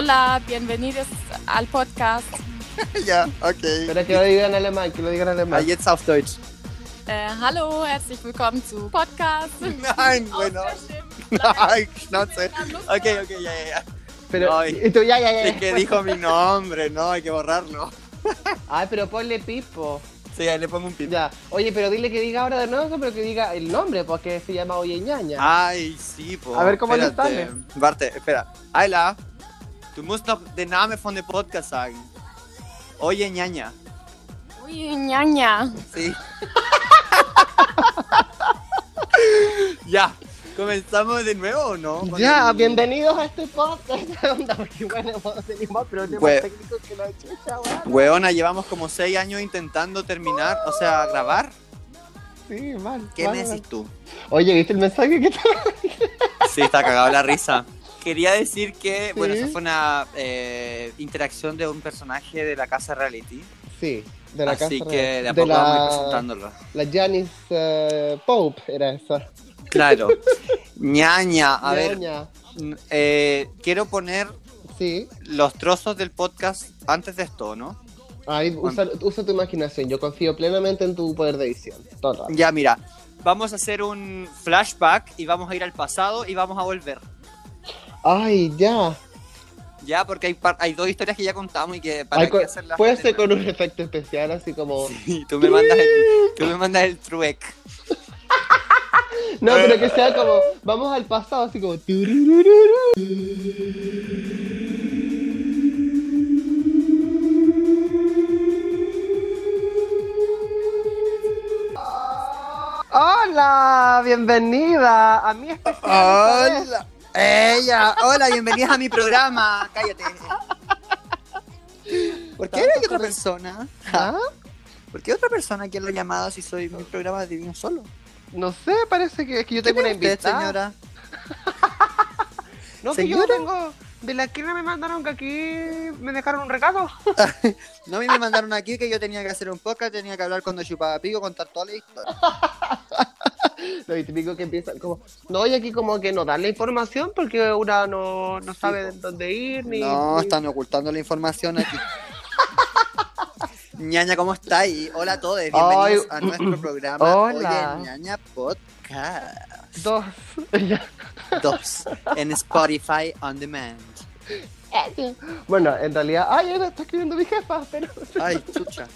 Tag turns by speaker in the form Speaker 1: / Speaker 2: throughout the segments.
Speaker 1: Hola, bienvenidos al Podcast.
Speaker 2: ja, okay.
Speaker 3: Espera que lo digan en alemán, que lo digan en
Speaker 2: Ah,
Speaker 3: alemán.
Speaker 2: jetzt auf Deutsch.
Speaker 1: Äh, hallo, herzlich willkommen zu Podcast.
Speaker 2: Nein, bueno. Nein, Schnauze. Okay, okay, ya, ya, ya.
Speaker 3: Pero,
Speaker 2: Ay.
Speaker 3: y tú, ya, ya, ya.
Speaker 2: Es que dijo mi nombre, no, hay que borrarlo.
Speaker 3: Ay, pero ponle pipo.
Speaker 2: Sí, ahí le pongo un pip.
Speaker 3: Ya. Oye, pero dile que diga ahora de nuevo, pero que diga el nombre, porque se llama Oye Ñaña.
Speaker 2: Ay, sí, po.
Speaker 3: A ver, ¿cómo le
Speaker 2: Espérate. Warte, espera. Ayla, du musst noch den Namen von dem Podcast sagen. Oye, ñaña.
Speaker 1: Ui, ñaña.
Speaker 2: Sí. ya, ¿comenzamos de nuevo o no?
Speaker 3: Ya,
Speaker 2: el-
Speaker 3: bienvenidos a este podcast. Bueno, hemos tenido más problemas técnicos que la chucha.
Speaker 2: Weona, llevamos como seis años intentando terminar, o sea, grabar.
Speaker 3: Sí, mal.
Speaker 2: ¿Qué
Speaker 3: mal,
Speaker 2: me
Speaker 3: mal.
Speaker 2: decís tú?
Speaker 3: Oye, ¿viste el mensaje que te
Speaker 2: Sí, está cagado la risa. Quería decir que, bueno, esa fue una eh, interacción de un personaje de la casa reality.
Speaker 3: Sí, de la
Speaker 2: así
Speaker 3: casa
Speaker 2: que
Speaker 3: real.
Speaker 2: de a
Speaker 3: de
Speaker 2: poco vamos a ir
Speaker 3: la,
Speaker 2: presentándolo.
Speaker 3: la Janice eh, Pope era esa.
Speaker 2: Claro. ñaña, a ver,
Speaker 3: Ñaña.
Speaker 2: eh, quiero poner
Speaker 3: Sí.
Speaker 2: los trozos del podcast antes de esto, ¿no?
Speaker 3: Ahí usa, usa tu imaginación. Yo confío plenamente en tu poder de edición. Todo.
Speaker 2: Ya, mira, vamos a hacer un flashback y vamos a ir al pasado y vamos a volver.
Speaker 3: Ay, ya.
Speaker 2: Ya, porque hay, par- hay dos historias que ya contamos y que para
Speaker 3: Ay,
Speaker 2: qué hacerlas
Speaker 3: puede
Speaker 2: de
Speaker 3: ser con un efecto especial, así como.
Speaker 2: Sí, tú me mandas el, tú me mandas el truec.
Speaker 3: No, pero que sea como. Vamos al pasado, así como. Hola, bienvenida a mi especial.
Speaker 2: Hola. Ella, hola, bienvenidas a mi programa. Cállate. ¿Por qué hay otra persona?
Speaker 3: ¿Ah?
Speaker 2: ¿Por qué otra persona que lo ha llamado si soy mi programa Divino Solo?
Speaker 3: No sé, parece que es que yo
Speaker 2: ¿Qué
Speaker 3: tengo una invitada.
Speaker 2: señora?
Speaker 3: No, que yo tengo. De la esquina me mandaron que aquí me dejaron un recado.
Speaker 2: No, a mí me mandaron aquí que yo tenía que hacer un podcast, tenía que hablar cuando chupaba pico, contar toda la historia.
Speaker 3: Lo típico que empiezan como. No, y aquí como que no dan la información porque una no, no sabe dónde ir ni.
Speaker 2: No,
Speaker 3: ni-
Speaker 2: están ocultando la información aquí. Ñaña, ¿cómo estáis? Hola a todos, bienvenidos
Speaker 3: Ay,
Speaker 2: a nuestro programa
Speaker 3: hola.
Speaker 2: Oye Ñaña Podcast
Speaker 3: Dos.
Speaker 2: 2 en Spotify On Demand.
Speaker 3: bueno, en realidad. Ay, está escribiendo mi jefa, pero.
Speaker 2: Ay, chucha.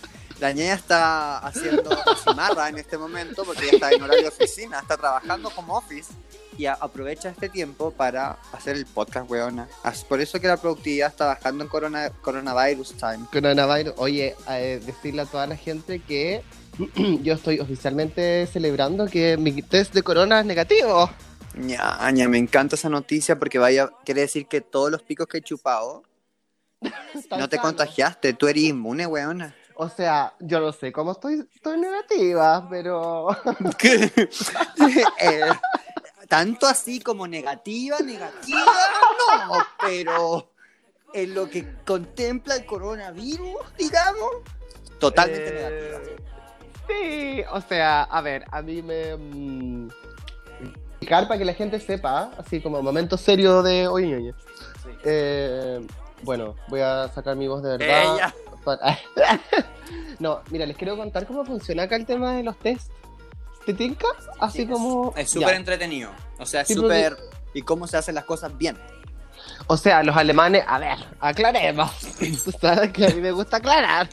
Speaker 2: La ñaña está haciendo cimarra en este momento porque ella está en horario de oficina, está trabajando como office y aprovecha este tiempo para hacer el podcast, weona. Por eso que la productividad está bajando en corona, coronavirus time.
Speaker 3: Coronavirus. Oye, eh, decirle a toda la gente que yo estoy oficialmente celebrando que mi test de corona es negativo.
Speaker 2: Ñaña, me encanta esa noticia porque vaya, quiere decir que todos los picos que he chupado no te contagiaste, tú eres inmune, weona.
Speaker 3: O sea, yo no sé cómo estoy, estoy negativa, pero.
Speaker 2: Eh, tanto así como negativa, negativa, no, pero en lo que contempla el coronavirus, digamos, totalmente
Speaker 3: Eh,
Speaker 2: negativa.
Speaker 3: Sí, o sea, a ver, a mí me. mm, explicar para que la gente sepa, así como momento serio de hoy, ñoño. Eh, bueno, voy a sacar mi voz de verdad.
Speaker 2: Ella.
Speaker 3: no, mira, les quiero contar cómo funciona acá el tema de los test. ¿Te tinca? Así como.
Speaker 2: Es súper entretenido, o sea, es
Speaker 3: Sí,
Speaker 2: súper... Y cómo se hacen las cosas bien.
Speaker 3: O sea, los alemanes, a ver, aclaremos. Tú sabes que a mí me gusta aclarar.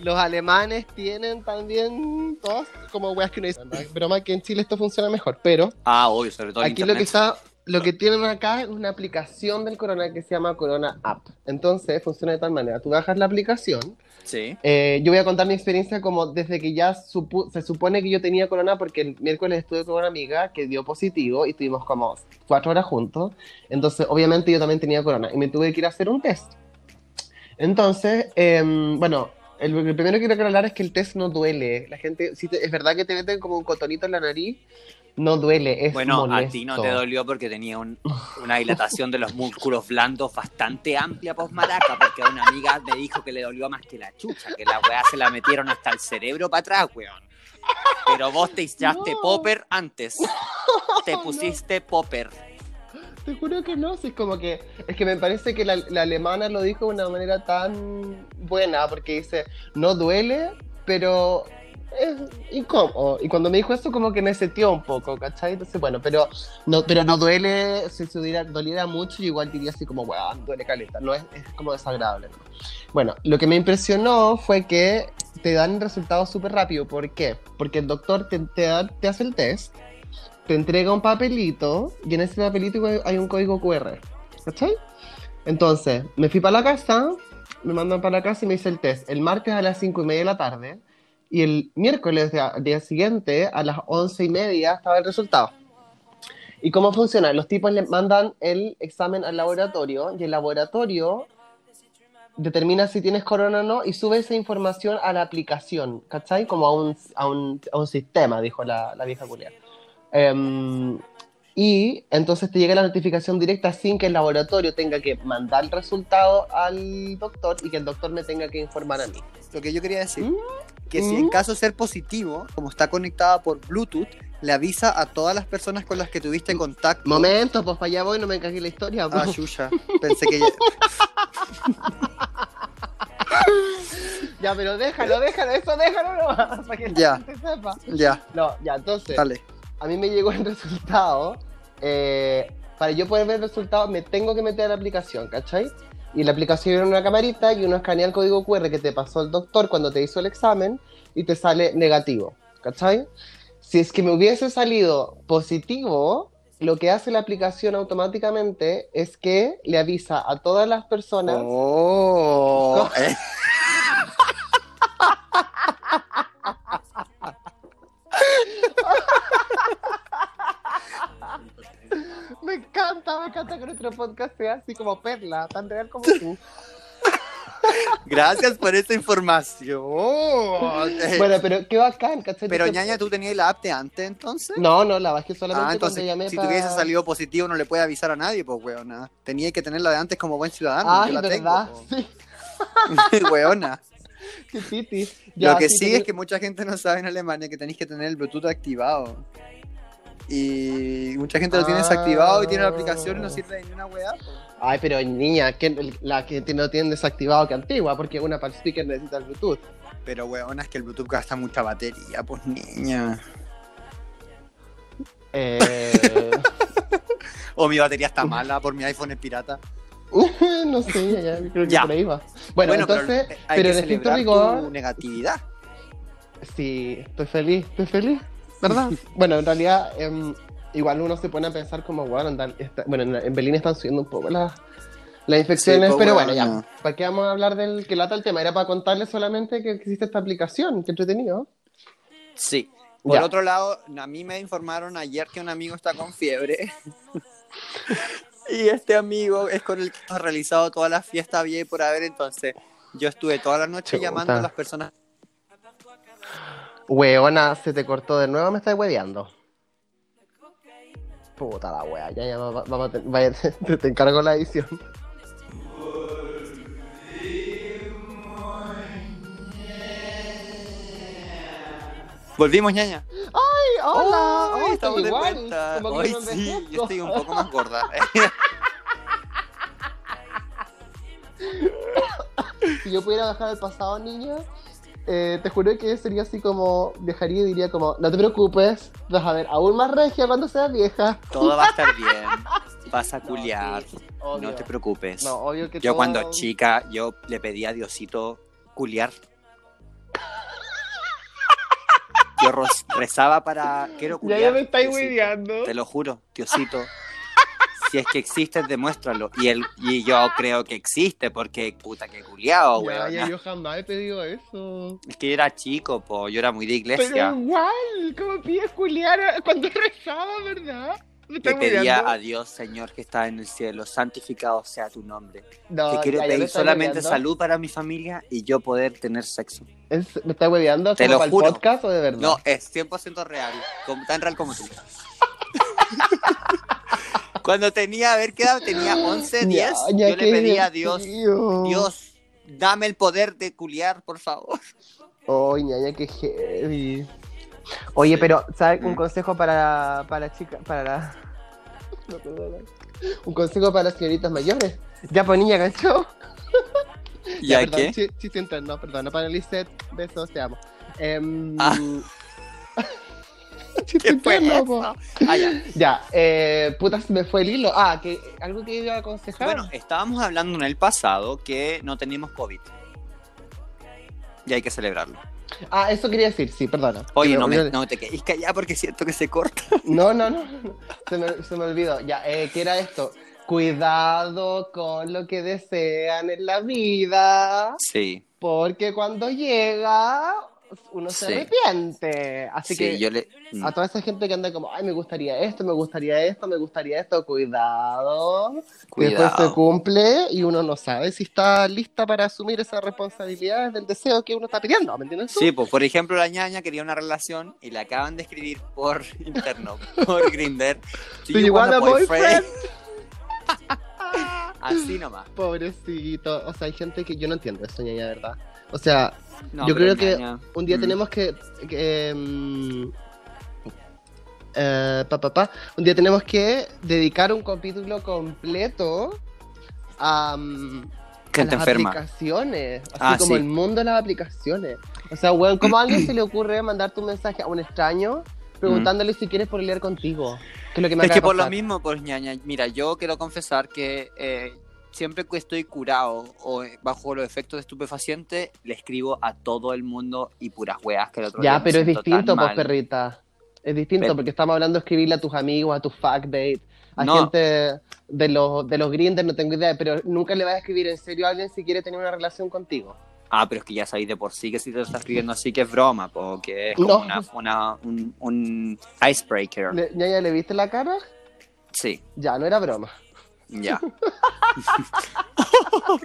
Speaker 3: Los alemanes tienen también todas como weas que. "No, es broma que en Chile esto funciona mejor, pero
Speaker 2: Ah, obvio, sobre todo en
Speaker 3: aquí lo que está, lo que tienen acá es una aplicación del Corona que se llama Corona App. Entonces funciona de tal manera, tú bajas la aplicación.
Speaker 2: Sí.
Speaker 3: eh, yo voy a contar mi experiencia como desde que ya se supone que yo tenía Corona porque el miércoles estuve con una amiga que dio positivo y estuvimos como cuatro horas juntos. Entonces, obviamente yo también tenía corona y me tuve que ir a hacer un test. Entonces, em, bueno, el, el primero que quiero aclarar es que el test no duele. La gente, si te- es verdad que te meten como un cotonito en la nariz, no duele, es
Speaker 2: Bueno,
Speaker 3: molesto.
Speaker 2: a ti no te dolió porque tenía un- una dilatación de los músculos blandos bastante amplia post-maraca, porque una amiga me dijo que le dolió más que la chucha, que la weá se la metieron hasta el cerebro para atrás, weón. Pero vos te echaste
Speaker 3: No.
Speaker 2: popper antes. Te
Speaker 3: No.
Speaker 2: pusiste popper.
Speaker 3: te juro que no. sí, es como que. Es que me parece que la, la alemana lo dijo de una manera tan buena, porque dice, no duele, pero incómodo. Y cuando me dijo eso, como que me setió un poco, ¿cachai? Entonces, bueno, pero no, pero no duele, si se doliera, doliera mucho, yo igual diría así como, weón, duele caleta. No es, es como desagradable. ¿no? Bueno, lo que me impresionó fue que te dan resultados súper rápido. ¿Por qué? Porque el doctor te, te, da- te hace el test, te entrega un papelito y en ese papelito hay un código QR. ¿Cachai? Entonces, me fui para la casa, me mandan para la casa y me hice el test. El martes a las 5 y media de la tarde y el miércoles día siguiente a las 11 y media estaba el resultado. ¿Y cómo funciona? Los tipos le mandan el examen al laboratorio y el laboratorio determina si tienes corona o no y sube esa información a la aplicación, ¿cachai? Como a un, a un, a un sistema, dijo la, la vieja culia. Em, y entonces te llega la notificación directa sin que el laboratorio tenga que mandar el resultado al doctor y que el doctor me tenga que informar a mí.
Speaker 2: Lo que yo quería decir,
Speaker 3: Mm,
Speaker 2: que si
Speaker 3: mm.
Speaker 2: en caso de ser positivo, como está conectada por Bluetooth, le avisa a todas las personas con las que tuviste contacto.
Speaker 3: Momento, pues para allá voy, no me cagué la historia.
Speaker 2: Ah,
Speaker 3: pues.
Speaker 2: Yuya. Pensé que ya...
Speaker 3: ya, pero déjalo, déjalo, eso déjalo para que
Speaker 2: Ya.
Speaker 3: gente sepa.
Speaker 2: Ya,
Speaker 3: No, ya, entonces,
Speaker 2: dale.
Speaker 3: a mí me llegó el resultado. Eh, para yo poder ver el resultado, me tengo que meter a la aplicación, ¿cachai? Y la aplicación era una camarita y uno escanea el código QR que te pasó el doctor cuando te hizo el examen y te sale negativo, ¿cachai? Si es que me hubiese salido positivo, lo que hace la aplicación automáticamente es que le avisa a todas las personas.
Speaker 2: Oh, eh,
Speaker 3: Me encanta, me encanta que nuestro podcast sea así como perla, tan real como tú.
Speaker 2: gracias por esta información.
Speaker 3: Bueno, pero qué bacán, ¿cachai?
Speaker 2: pero ñaña, ¿tú tenías la app de antes entonces?
Speaker 3: No, no, la bajé solamente
Speaker 2: Ah, entonces,
Speaker 3: cuando llamé
Speaker 2: si
Speaker 3: pa-
Speaker 2: te hubiese salido positivo no le puede avisar a nadie, pues, weona. Tenía que tener la de antes como buen ciudadano.
Speaker 3: Ay,
Speaker 2: yo la
Speaker 3: verdad,
Speaker 2: tengo,
Speaker 3: sí,
Speaker 2: po. weona.
Speaker 3: qué.
Speaker 2: Lo que sí
Speaker 3: tenía-
Speaker 2: es que mucha gente no sabe en Alemania que tenéis que tener el Bluetooth activado. Y mucha gente lo tiene
Speaker 3: Ah.
Speaker 2: desactivado y tiene la aplicación y no sirve de ni una weá.
Speaker 3: Ay, pero niña, que la que no tiene desactivado que antigua, porque una para el speaker necesita el Bluetooth.
Speaker 2: Pero weona, es que el Bluetooth gasta mucha batería, pues niña.
Speaker 3: Eh,
Speaker 2: O mi batería está mala por mi iPhone es pirata.
Speaker 3: no sé, ya, ya, creo que
Speaker 2: Ya.
Speaker 3: por ahí va. Bueno, entonces,
Speaker 2: pero,
Speaker 3: pero,
Speaker 2: hay que
Speaker 3: en estricto rigor,
Speaker 2: tu negatividad.
Speaker 3: sí, estoy feliz, estoy feliz, ¿verdad? bueno, en realidad, em, igual uno se pone a pensar como, bueno, andan- está- bueno en, en Berlín están subiendo un poco las, las infecciones,
Speaker 2: Sí, pues,
Speaker 3: pero bueno,
Speaker 2: bueno.
Speaker 3: ya, ¿para qué vamos a hablar del que lata el tema? Era para contarles solamente que existe esta aplicación, que entretenido.
Speaker 2: Sí. Por
Speaker 3: Ya.
Speaker 2: otro lado, a mí me informaron ayer que un amigo está con fiebre. y este amigo es con el que ha realizado toda la fiesta bien por haber. Entonces, yo estuve toda la noche
Speaker 3: Chuta.
Speaker 2: llamando a las personas.
Speaker 3: Weona, se te cortó de nuevo, me estás hueveando. Puta la wea, ya, ya, va- vamos a te, vaya, te, te encargo la edición.
Speaker 2: Volvimos, ñaña.
Speaker 3: ¡Ay, hola!
Speaker 2: Ay,
Speaker 3: ¡Ay,
Speaker 2: estamos de vuelta. Hoy sí, yo estoy un poco más gorda.
Speaker 3: Si yo pudiera bajar al pasado, niña, eh, te juro que sería así como, dejaría y diría como, no te preocupes, vas a ver aún más regia cuando seas vieja.
Speaker 2: Todo va a estar bien. Vas a culiar.
Speaker 3: sí.
Speaker 2: No te preocupes.
Speaker 3: No, obvio que
Speaker 2: Yo
Speaker 3: todo-
Speaker 2: cuando chica, yo le pedí a Diosito culiar. Yo rezaba para... Quiero culiar.
Speaker 3: ya me estáis
Speaker 2: Diosito. Te lo juro, Diosito. Si es que existe, demuéstralo. Y, él, y yo creo que existe, porque puta que culiao, weón.
Speaker 3: ya, yo jamás he pedido eso.
Speaker 2: Es que yo era chico, po. Yo era muy de
Speaker 3: Pero
Speaker 2: iglesia.
Speaker 3: igual, ¿cómo pides culiar cuando rezaba, verdad? Estás
Speaker 2: pedía a Dios, Señor, que está en el cielo, santificado sea tu nombre.
Speaker 3: No,
Speaker 2: que quiero
Speaker 3: ya,
Speaker 2: pedir solamente
Speaker 3: hueveando.
Speaker 2: salud para mi familia y yo poder tener sexo.
Speaker 3: ¿Es- ¿Me estás hueveando?
Speaker 2: Te
Speaker 3: como
Speaker 2: lo
Speaker 3: para el
Speaker 2: juro.
Speaker 3: podcast o de verdad?
Speaker 2: No, es 100% real, como- tan real como tú. Cuando tenía, a ver qué edad, tenía 11, 10,
Speaker 3: Ya, ya,
Speaker 2: yo le
Speaker 3: qué
Speaker 2: pedí a Dios. Dios, dame el poder de culiar, por favor.
Speaker 3: Ay, ñaña, qué heavy. Oye, pero, ¿sabes? Un
Speaker 2: Mm.
Speaker 3: consejo para, para chicas, para la... No, perdona. Un consejo para las señoritas mayores. Ya, pues niña, gancho.
Speaker 2: ¿Ya
Speaker 3: perdón,
Speaker 2: qué?
Speaker 3: chi- Chiste interno, perdón. Para Lisette, besos, te amo. Em,
Speaker 2: Ah. Ah, ya.
Speaker 3: Ya, eh, puta, se me fue el hilo. Ah, que algo que iba a aconsejar.
Speaker 2: Bueno, estábamos hablando en el pasado que no teníamos COVID. Y hay que celebrarlo.
Speaker 3: Ah, eso quería decir, sí, perdona.
Speaker 2: Oye, no, me, no te quedes callada porque siento que se corta.
Speaker 3: No, no, no, no. Se me, se me olvidó. Ya, eh, ¿qué era esto? Cuidado con lo que desean en la vida,
Speaker 2: Sí,
Speaker 3: porque cuando llega uno se
Speaker 2: Sí.
Speaker 3: arrepiente. Así
Speaker 2: sí,
Speaker 3: que
Speaker 2: yo le...
Speaker 3: a toda esa gente que anda como, ay, me gustaría esto, me gustaría esto, me gustaría esto, cuidado. que Después se
Speaker 2: Cuidado.
Speaker 3: cumple y uno no sabe si está lista para asumir esas responsabilidades del deseo que uno está pidiendo, ¿me entiendes? tú?
Speaker 2: Sí, pues por ejemplo la ñaña quería una relación y le acaban de escribir por interno, por Grinder.
Speaker 3: Do you want a boyfriend?
Speaker 2: Así nomás.
Speaker 3: Pobrecito. O sea, hay gente que yo no entiendo eso, ñaña, verdad. O sea,
Speaker 2: No,
Speaker 3: Yo creo que un día
Speaker 2: mm,
Speaker 3: tenemos que. que, mm, eh, pa, pa, pa. Un día tenemos que dedicar un capítulo completo a, mm, a las
Speaker 2: enferma.
Speaker 3: aplicaciones. Así
Speaker 2: Ah,
Speaker 3: como
Speaker 2: sí.
Speaker 3: el mundo de las aplicaciones. O sea, weón, ¿cómo a alguien se le ocurre mandar tu mensaje a un extraño preguntándole si quieres pelear contigo? Que es lo que me
Speaker 2: Es que por lo mismo, pues ñaña, mira, yo quiero confesar que eh, siempre que estoy curado o bajo los efectos de estupefacientes, le escribo a todo el mundo y puras weas que el otro día
Speaker 3: Ya, pero es distinto, pues, perrita. Es distinto,
Speaker 2: Pero-
Speaker 3: porque estamos hablando de escribirle a tus amigos, a tus fuck date, a
Speaker 2: No.
Speaker 3: gente de los, de los grinders, no tengo idea, pero nunca le vas a escribir en serio a alguien si quiere tener una relación contigo.
Speaker 2: Ah, pero es que ya sabéis de por sí que si te lo está escribiendo así que es broma, porque es como
Speaker 3: No.
Speaker 2: una, una- un, un icebreaker.
Speaker 3: Le, ¿Ya, le viste la cara?
Speaker 2: Sí,
Speaker 3: Ya, no era broma.
Speaker 2: Ya.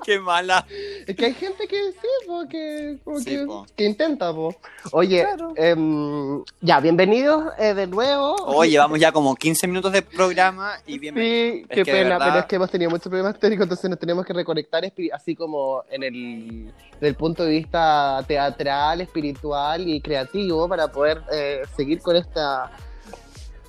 Speaker 2: Qué mala.
Speaker 3: Es que hay gente que sí, po, que, como
Speaker 2: Sí,
Speaker 3: que,
Speaker 2: po.
Speaker 3: que intenta, po. Oye,
Speaker 2: Claro.
Speaker 3: em, ya, bienvenidos eh, de nuevo.
Speaker 2: Oye, llevamos ya como 15 minutos de programa y bien.
Speaker 3: Sí,
Speaker 2: Es
Speaker 3: qué pena,
Speaker 2: verdad-
Speaker 3: pero es que hemos tenido muchos problemas técnicos, entonces nos tenemos que reconectar así como en el del punto de vista teatral, espiritual y creativo para poder eh, seguir con esta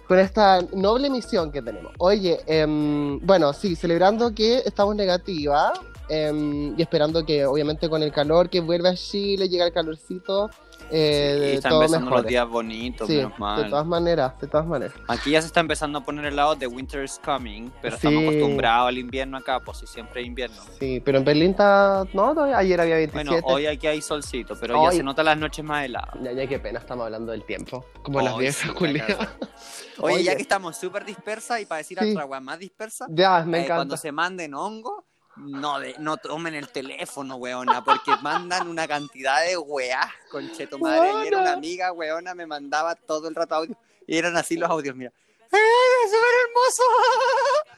Speaker 3: con esta noble misión que tenemos. Oye, em, bueno, sí, celebrando que estamos negativa em, y esperando que obviamente con el calor que vuelve a Chile, llega el calorcito, eh,
Speaker 2: y están
Speaker 3: todo
Speaker 2: empezando los días bonitos,
Speaker 3: Sí,
Speaker 2: menos
Speaker 3: de
Speaker 2: mal.
Speaker 3: todas maneras, de todas maneras.
Speaker 2: Aquí ya se está empezando a poner el lado de Winter is Coming, pero estamos
Speaker 3: Sí.
Speaker 2: acostumbrados al invierno acá, pues si siempre hay invierno.
Speaker 3: Sí, pero en Berlín está, no, ayer había 27.
Speaker 2: Bueno, hoy aquí hay solcito, pero
Speaker 3: Hoy-
Speaker 2: ya se notan las noches más heladas.
Speaker 3: Ya, ya, qué pena, estamos hablando del tiempo. Como las
Speaker 2: Ay,
Speaker 3: viejas,
Speaker 2: sí. Oye,
Speaker 3: Oye.
Speaker 2: ya que estamos súper dispersas y para decir
Speaker 3: Sí.
Speaker 2: otra más dispersa,
Speaker 3: Ya, me
Speaker 2: eh,
Speaker 3: encanta.
Speaker 2: cuando se manden hongo, no, de, no tomen el teléfono, weona, porque mandan una cantidad de weás, concheto madre. Ayer
Speaker 3: Weona.
Speaker 2: una amiga, weona, me mandaba todo el rato audio y eran así los audios, mira. ¡Eh, súper hermoso!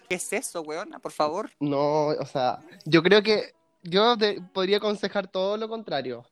Speaker 2: ¿Qué es eso, weona? Por favor.
Speaker 3: No, o sea, yo creo que yo te- podría aconsejar todo lo contrario.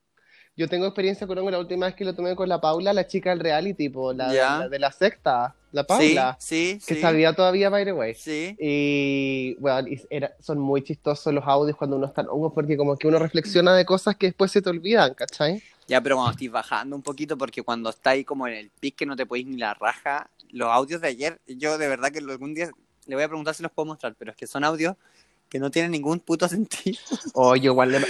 Speaker 3: Yo tengo experiencia con la última vez que lo tomé con la Paula, la chica del reality, tipo, la, la de la secta, la Paula,
Speaker 2: Sí, sí,
Speaker 3: que
Speaker 2: sí.
Speaker 3: sabía todavía, by the way.
Speaker 2: Sí.
Speaker 3: Y, bueno, era- son muy chistosos los audios cuando uno está en hongos, porque como que uno reflexiona de cosas que después se te olvidan, ¿cachai?
Speaker 2: Ya, pero cuando estoy bajando un poquito, porque cuando está ahí como en el pic que no te podéis ni la raja, los audios de ayer, yo de verdad que algún día le voy a preguntar si los puedo mostrar, pero es que son audios que no tienen ningún puto sentido,
Speaker 3: O yo igual le-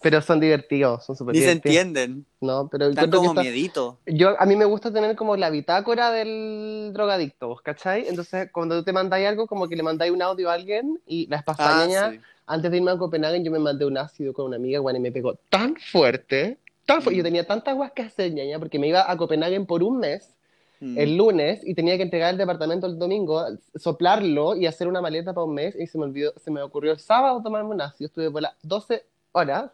Speaker 3: Pero son divertidos, son súper
Speaker 2: ni se entienden,
Speaker 3: No, pero
Speaker 2: están
Speaker 3: que
Speaker 2: como
Speaker 3: está-
Speaker 2: miedito.
Speaker 3: Yo, a mí me gusta tener como la bitácora del drogadicto, ¿cachai? Entonces, cuando tú te mandáis algo, como que le mandáis un audio a alguien y la
Speaker 2: Ah,
Speaker 3: españa,
Speaker 2: sí.
Speaker 3: antes de irme a Copenhague, yo me mandé un ácido con una amiga, bueno, y me pegó tan fuerte, tan fuerte.
Speaker 2: Mm.
Speaker 3: Yo tenía tantas guas que hacer, ñaña, porque me iba a Copenhague por un mes,
Speaker 2: Mm.
Speaker 3: el lunes, y tenía que entregar el departamento el domingo, soplarlo y hacer una maleta para un mes, y se me olvidó, se me ocurrió el sábado tomarme un ácido. Estuve por las 12 horas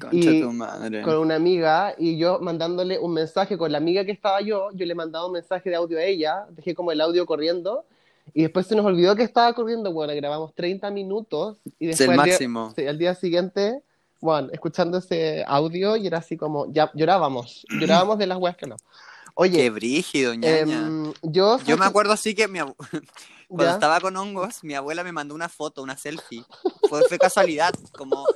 Speaker 2: Concha
Speaker 3: y-
Speaker 2: tu madre.
Speaker 3: con una amiga y yo mandándole un mensaje con la amiga que estaba yo, yo le mandaba un mensaje de audio a ella, dejé como el audio corriendo y después se nos olvidó que estaba corriendo, bueno, grabamos 30 minutos y
Speaker 2: Es
Speaker 3: después
Speaker 2: el
Speaker 3: al día,
Speaker 2: máximo.
Speaker 3: al día siguiente, bueno, escuchando ese audio y era así como, ya llorábamos, llorábamos de las weas que no. Oye,
Speaker 2: Qué brígido, ñaña.
Speaker 3: em, yo...
Speaker 2: Yo me acuerdo así que mi abu- cuando
Speaker 3: ¿Ya?
Speaker 2: estaba con hongos, mi abuela me mandó una foto, una selfie. Fue, fue casualidad, como...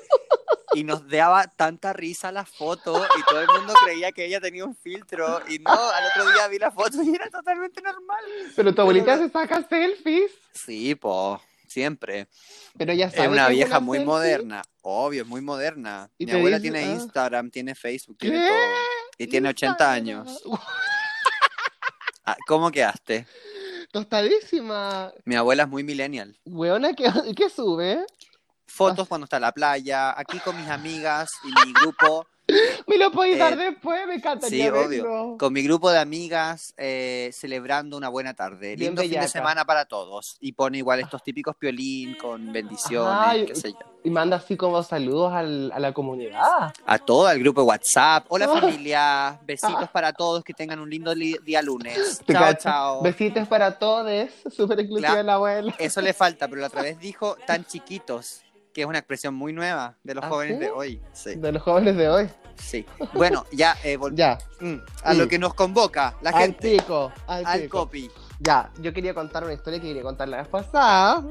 Speaker 2: Y nos daba tanta risa la foto y todo el mundo creía que ella tenía un filtro. Y no, al otro día vi la foto y era totalmente normal.
Speaker 3: Pero tu abuelita se saca selfies.
Speaker 2: Sí, po. siempre.
Speaker 3: Pero sabe
Speaker 2: Es una vieja muy
Speaker 3: selfie.
Speaker 2: moderna, obvio, es muy moderna. Mi abuela
Speaker 3: dice-
Speaker 2: tiene
Speaker 3: ah.
Speaker 2: Instagram, tiene Facebook,
Speaker 3: ¿Qué?
Speaker 2: tiene todo. Y tiene 80 años. Ah, ¿Cómo quedaste?
Speaker 3: Tostadísima.
Speaker 2: Mi abuela es muy millennial.
Speaker 3: Weona, ¿qué, qué sube?
Speaker 2: Fotos cuando está en la playa, aquí con mis amigas y mi grupo,
Speaker 3: Me lo podéis dar
Speaker 2: Eh,
Speaker 3: después, me encantaría
Speaker 2: sí, obvio. con mi grupo de amigas eh, celebrando una buena tarde.
Speaker 3: Bien
Speaker 2: Lindo fin de
Speaker 3: bellaca.
Speaker 2: semana para todos. Y pone igual estos típicos piolín con bendiciones, qué sé yo.
Speaker 3: Y manda así como saludos al- a la comunidad.
Speaker 2: A todo el grupo de WhatsApp. Hola familia, besitos para todos, que tengan un lindo li- día lunes.
Speaker 3: ¿Te
Speaker 2: Chao, chao.
Speaker 3: Besitos para todos, súper
Speaker 2: Claro.
Speaker 3: de la abuela.
Speaker 2: Eso le falta, pero la otra vez dijo tan chiquitos, que es una expresión muy nueva de los
Speaker 3: ¿Ah,
Speaker 2: jóvenes
Speaker 3: sí?
Speaker 2: de hoy. Sí,
Speaker 3: De los jóvenes de hoy.
Speaker 2: sí. Bueno, ya, eh,
Speaker 3: Ya,
Speaker 2: mm, a lo que nos convoca la
Speaker 3: al
Speaker 2: gente,
Speaker 3: pico, al,
Speaker 2: al copy.
Speaker 3: Ya, yo quería contar una historia que quería contar la vez pasada.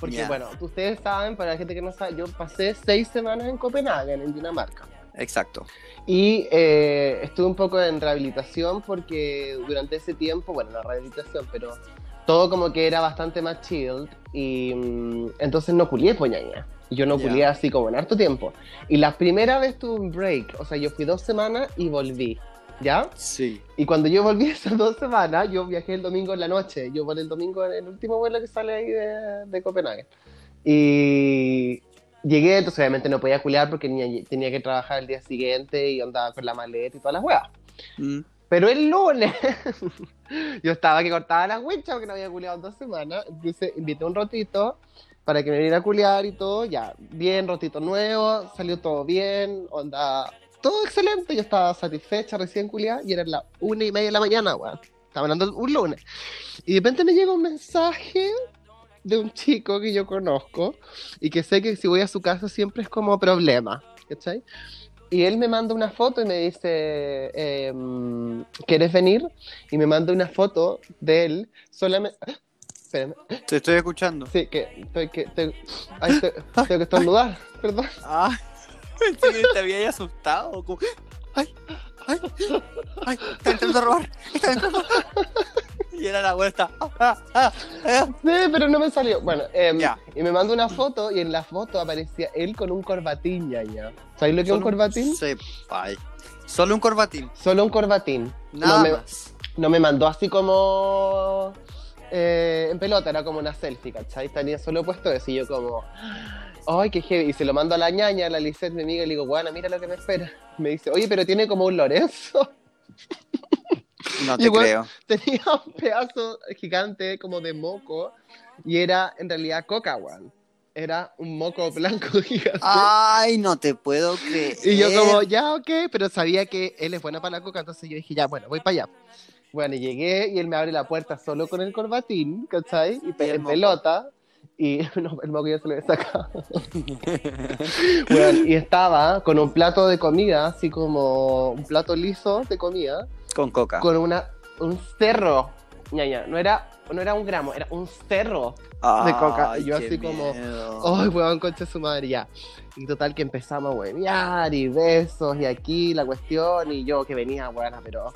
Speaker 3: Porque, bueno, ustedes saben, para la gente que no sabe, yo pasé seis semanas en Copenhague, en Dinamarca.
Speaker 2: Exacto.
Speaker 3: Y eh, estuve un poco en rehabilitación porque durante ese tiempo, bueno, no rehabilitación, pero todo como que era bastante más chill. Y mm, entonces no culié poñaña. Yo no culié así como en harto tiempo. Y la primera vez tuve un break, o sea, yo fui dos semanas y volví. ¿Ya?
Speaker 2: Sí.
Speaker 3: Y cuando yo volví esas dos semanas, yo viajé el domingo en la noche. Yo volé el domingo en el último vuelo que sale ahí de, de Copenhague. Y llegué, entonces obviamente no podía culiar porque tenía, tenía que trabajar el día siguiente y andaba con la maleta y todas las weas.
Speaker 2: Mm,
Speaker 3: Pero el lunes, yo estaba que cortaba las huichas porque no había culiado en dos semanas. Entonces invité un rotito para que me viniera a culiar y todo. Ya, bien, rotito nuevo, salió todo bien, onda, todo excelente. Yo estaba satisfecha, recién culiada y eran las una y media de la mañana, weón. Estaba hablando un lunes. Y de repente me llega un mensaje de un chico que yo conozco y que sé que si voy a su casa siempre es como problema, ¿cachai? Y él me manda una foto y me dice, em, ¿quieres venir? Y me manda una foto de él solamente... Espérame,
Speaker 2: Te estoy escuchando.
Speaker 3: sí, que estoy que... Estoy, ay, estoy- tengo que estornudar, perdón.
Speaker 2: Ah, te había asustado. como, Ay, ay, ay, está intentando robar. Está intentando robar. Y era la vuelta. Ah, ah.
Speaker 3: Sí, pero no me salió. Bueno,
Speaker 2: Ya.
Speaker 3: y me manda una foto y en la foto aparecía él con un corbatín, ya, ya. ¿Sabes lo que es un corbatín?
Speaker 2: Sí, ay. Solo un corbatín.
Speaker 3: Solo un corbatín.
Speaker 2: Nada
Speaker 3: no, me,
Speaker 2: más.
Speaker 3: no me mandó así como eh, en pelota, era como una selfie, ¿cachai? Tenía solo puesto eso y yo como, ay, qué heavy. Y se lo mando a la ñaña, a la Lisette, mi amiga, y le digo, bueno, mira lo que me espera. Me dice, oye, pero tiene como un Lorenzo.
Speaker 2: No te creo.
Speaker 3: Tenía un pedazo gigante como de moco y era en realidad coca, weón. Era un moco blanco gigante.
Speaker 2: Ay, no te puedo creer.
Speaker 3: Y yo como, ya, ok, pero sabía que él es bueno para la coca, entonces yo dije, ya, bueno, voy para allá. Bueno, y llegué y él me abre la puerta solo con el corbatín, ¿cachai? Y, pe- en pelota. Y no, el moco ya se lo había sacado. Bueno, y estaba con un plato de comida, así como un plato liso de comida,
Speaker 2: Con coca.
Speaker 3: con una, un cerro. ñaña, no era, no era un gramo, era un cerro. de coca. Y yo
Speaker 2: qué
Speaker 3: así como,
Speaker 2: miedo.
Speaker 3: Ay, weón, concha de su madre, ya. Y total que empezamos a huevear y besos y aquí la cuestión y yo que venía, buena, pero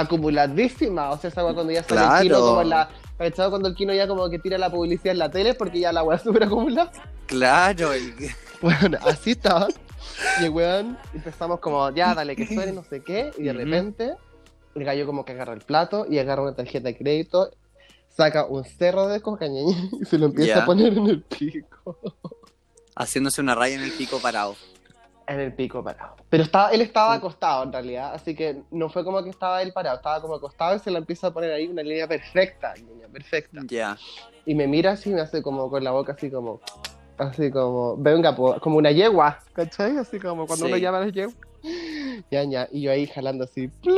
Speaker 3: acumuladísima. O sea, esa cuando ya sale el kino como en la... ¿Cachado? Cuando el kino ya como que tira la publicidad en la tele porque ya la weá súper acumulada.
Speaker 2: Claro. el-
Speaker 3: Bueno, así estaba. Y el weón empezamos como, ya, dale que suene, no sé qué. Y de repente el gallo como que agarra el plato y agarra una tarjeta de crédito, saca un cerro de coca ñaña, y se lo empieza a poner en el pico.
Speaker 2: Haciéndose una raya en el pico parado.
Speaker 3: En el pico parado. Pero estaba, él estaba acostado en realidad, así que no fue como que estaba él parado, estaba como acostado y se la empieza a poner ahí una línea perfecta, perfecta.
Speaker 2: Ya.
Speaker 3: Y me mira así y me hace como con la boca así como, así como, venga, po, como una yegua, ¿cachai? Así como cuando
Speaker 2: Sí.
Speaker 3: uno llama a las yeguas. Ya, ya, y yo ahí jalando así, ¡plu!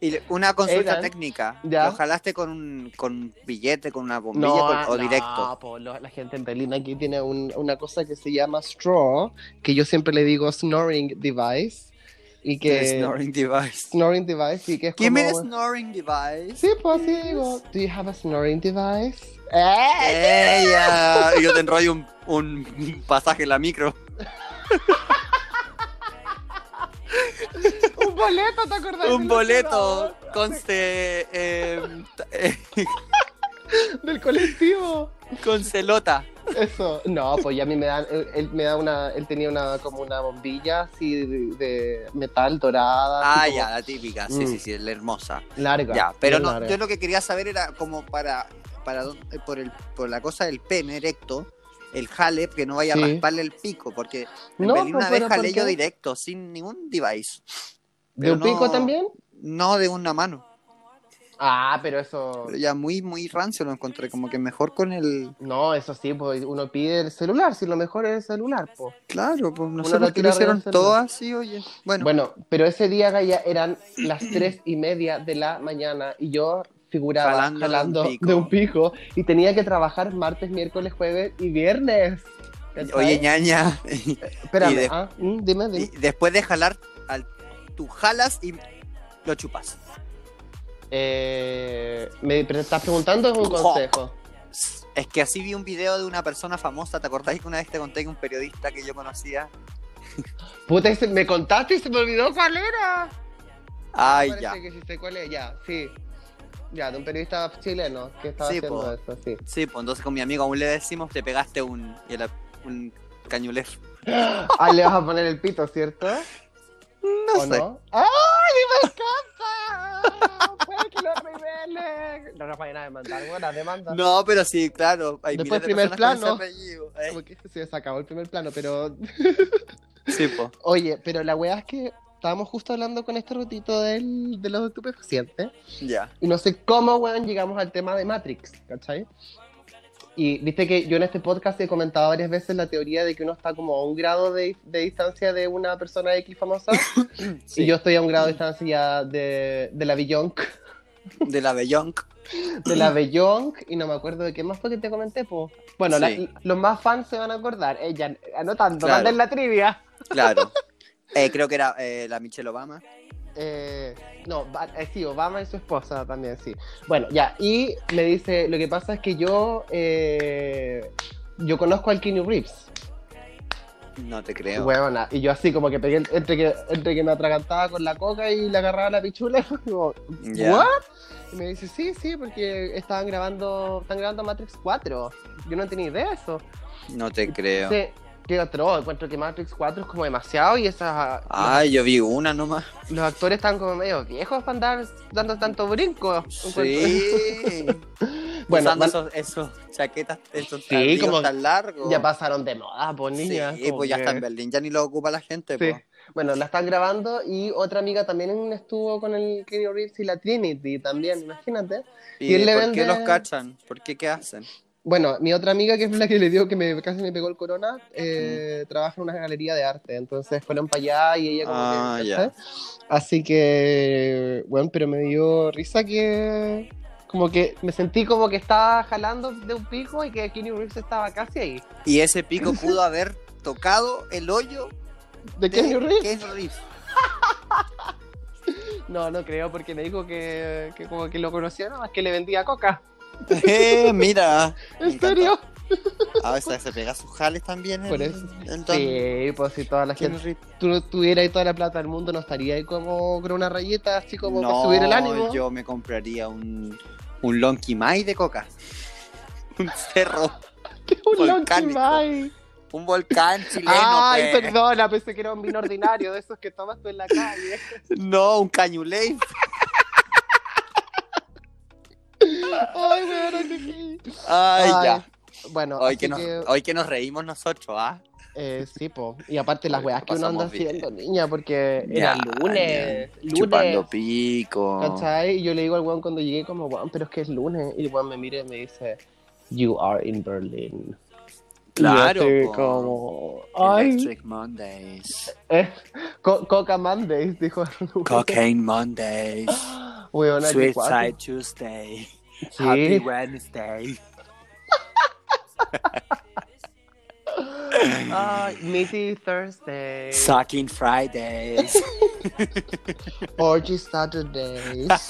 Speaker 2: Y una consulta
Speaker 3: Eran-
Speaker 2: técnica.
Speaker 3: Ya.
Speaker 2: ¿Lo jalaste con un, con un billete, con una bombilla con- o
Speaker 3: no,
Speaker 2: directo?
Speaker 3: po, lo- la gente en Berlín aquí tiene un- una cosa que se llama straw, que yo siempre le digo snoring device, y que...
Speaker 2: Snoring device.
Speaker 3: Snoring device, y que es
Speaker 2: Give me the
Speaker 3: como...
Speaker 2: snoring device.
Speaker 3: Sí, pues así digo. Do you have a snoring device? ¡Eh!
Speaker 2: Ella. Yo te enrollo un, un pasaje en la micro.
Speaker 3: boleto, ¿te acordás?
Speaker 2: Un boleto. Conste. eh, eh,
Speaker 3: Del colectivo.
Speaker 2: Con celota.
Speaker 3: Eso, no, pues ya a mí me dan, él, él me da una, él tenía una como una bombilla así de, de metal dorada.
Speaker 2: Ah, ya,
Speaker 3: como
Speaker 2: la típica. Sí,
Speaker 3: Mm.
Speaker 2: sí, sí, la hermosa.
Speaker 3: Larga.
Speaker 2: Ya, pero no,
Speaker 3: larga.
Speaker 2: yo lo que quería saber era como para, para eh, por, el, por la cosa del pene erecto, el jale, que no vaya a
Speaker 3: Sí.
Speaker 2: rasparle el pico, porque en
Speaker 3: No,
Speaker 2: Berlín una vez
Speaker 3: ¿por
Speaker 2: yo directo, sin ningún device.
Speaker 3: ¿De un pico también?
Speaker 2: No de una mano.
Speaker 3: Ah, pero eso.
Speaker 2: Pero ya muy, muy rancio lo encontré, como que mejor con el...
Speaker 3: No, eso sí, pues uno pide el celular, si lo mejor es el celular, pues.
Speaker 2: Claro, pues no sé
Speaker 3: lo
Speaker 2: por qué
Speaker 3: tira
Speaker 2: lo hicieron todo así, oye. Bueno,
Speaker 3: Bueno, pero ese día, Gaya, eran las tres y media de la mañana y yo figuraba
Speaker 2: Jalando
Speaker 3: jalando,
Speaker 2: de un pico.
Speaker 3: de un pico y tenía que trabajar martes, miércoles, jueves y viernes.
Speaker 2: Oye, ñaña.
Speaker 3: Espérame,
Speaker 2: de-
Speaker 3: ah, mm, dime, dime.
Speaker 2: y después de jalar, al, tú jalas y lo chupas.
Speaker 3: Eh, ¿Me estás preguntando es un consejo?
Speaker 2: Es que así vi un video de una persona famosa, ¿te acordáis que una vez te conté que un periodista que yo conocía?
Speaker 3: Puta, y se- me contaste y se me olvidó cuál era.
Speaker 2: Ay, ya.
Speaker 3: que sí sé cuál es, ya, sí. Ya, de un periodista chileno que estaba
Speaker 2: Sí,
Speaker 3: haciendo
Speaker 2: po.
Speaker 3: eso, sí.
Speaker 2: Sí, pues entonces con mi amigo aún le decimos, te pegaste un, un cañulef.
Speaker 3: Ah, le vas a poner el pito, ¿cierto?
Speaker 2: No
Speaker 3: ¿O
Speaker 2: sé.
Speaker 3: no? ¡Ay, me encanta! ¡Puede que lo revele! No nos vayan a demandar, bueno, la demanda.
Speaker 2: No, pero sí, claro. Hay
Speaker 3: Después
Speaker 2: de
Speaker 3: primer plano.
Speaker 2: ¿eh?
Speaker 3: Como que sí, se acabó el primer plano, pero...
Speaker 2: Sí, pues.
Speaker 3: Oye, pero la weá es que estábamos justo hablando con este rotito del, de los estupefacientes
Speaker 2: Ya.
Speaker 3: y no sé cómo, weón, llegamos al tema de Matrix, ¿cachai? Y viste que yo en este podcast he comentado varias veces la teoría de que uno está como a un grado de, de distancia de una persona X famosa
Speaker 2: Sí.
Speaker 3: y yo estoy a un grado de distancia de, de la Beyonc,
Speaker 2: De la Bellonc.
Speaker 3: de la Beyonc y no me acuerdo de qué más fue que te comenté, pues. Bueno, la- los más fans se van a acordar, ella anotando,
Speaker 2: Claro.
Speaker 3: manden la trivia.
Speaker 2: Claro. Eh, creo que era eh, la Michelle Obama.
Speaker 3: Eh, no, eh, sí, Obama y su esposa también, sí. Bueno, ya, y me dice, lo que pasa es que yo, eh, yo conozco al Keanu Reeves,
Speaker 2: No te creo.
Speaker 3: huevona, y yo así como que pegué, entre que, entre que me atragantaba con la coca y le agarraba la pichula, como,
Speaker 2: Ya.
Speaker 3: ¿what? Y me dice, sí, sí, porque estaban grabando, están grabando Matrix 4, yo no tenía idea de eso.
Speaker 2: No te creo.
Speaker 3: Qué otro, encuentro que Matrix 4 es como demasiado y esas...
Speaker 2: Ay, yo vi una nomás.
Speaker 3: Los actores están como medio viejos para andar dando tanto brinco.
Speaker 2: Sí.
Speaker 3: Bueno,
Speaker 2: Usando esos, esos chaquetas, esos
Speaker 3: Sí, como-
Speaker 2: tan largos.
Speaker 3: Ya pasaron de moda, pues niña.
Speaker 2: Sí, pues ya
Speaker 3: que-
Speaker 2: está en Berlín, ya ni lo ocupa la gente.
Speaker 3: Sí.
Speaker 2: pues.
Speaker 3: Bueno, la están grabando y otra amiga también estuvo con el Kenny Reeves y la Trinity también, imagínate.
Speaker 2: ¿Y,
Speaker 3: Y él le
Speaker 2: por
Speaker 3: vende-
Speaker 2: qué los cachan? ¿Por qué qué hacen?
Speaker 3: Bueno, mi otra amiga, que es la que le dio que me, casi me pegó el corona, eh, trabaja en una galería de arte. Entonces fueron para allá y ella como
Speaker 2: Ah,
Speaker 3: que... Así que, bueno, pero me dio risa que... Como que me sentí como que estaba jalando de un pico y que Kenny Reeves estaba casi ahí.
Speaker 2: Y ese pico pudo haber tocado el hoyo
Speaker 3: ¿De
Speaker 2: de
Speaker 3: Kenny Reeves?
Speaker 2: Reeves.
Speaker 3: No, no creo, porque me dijo que, que como que lo conocía, nada más que le vendía coca.
Speaker 2: Eh, mira.
Speaker 3: ¿En serio?
Speaker 2: Ah, o sea, se pega sus jales también.
Speaker 3: Por eso.
Speaker 2: el
Speaker 3: Sí, pues si toda la gente tú tuviera ahí toda la plata del mundo, no estaría ahí como con una rayita así como para
Speaker 2: No,
Speaker 3: subir el ánimo.
Speaker 2: yo me compraría un, un Lonky Mai de coca. Un cerro,
Speaker 3: Un
Speaker 2: volcánico.
Speaker 3: Lonky Mai.
Speaker 2: un volcán chileno.
Speaker 3: Ay,
Speaker 2: pues.
Speaker 3: perdona, pensé que era un vino ordinario de esos que tomas tú en la calle.
Speaker 2: No, un cañuley.
Speaker 3: Ay, weón,
Speaker 2: Ay,
Speaker 3: Ay,
Speaker 2: ya.
Speaker 3: Bueno,
Speaker 2: Hoy que, nos,
Speaker 3: que,
Speaker 2: hoy que nos reímos nosotros, ¿ah?
Speaker 3: eh, sí, po. Y aparte las weas que uno anda
Speaker 2: bien.
Speaker 3: haciendo, niña, porque era
Speaker 2: Ya,
Speaker 3: lunes.
Speaker 2: ya.
Speaker 3: Lunes.
Speaker 2: Chupando pico.
Speaker 3: ¿Cachai? Y yo le digo al weón cuando llegué como, weón, pero es que es lunes. Y el weón me mira y me dice, you are in Berlin.
Speaker 2: Claro,
Speaker 3: Y como, ay,
Speaker 2: Electric Mondays.
Speaker 3: eh, co- Coca Mondays, dijo.
Speaker 2: Cocaine Mondays.
Speaker 3: Weona,
Speaker 2: Sweet. Side Tuesday. Happy
Speaker 3: Sí.
Speaker 2: Wednesday.
Speaker 3: Ay, Meaty Thursday.
Speaker 2: Sucking Fridays.
Speaker 3: Orgy Saturdays.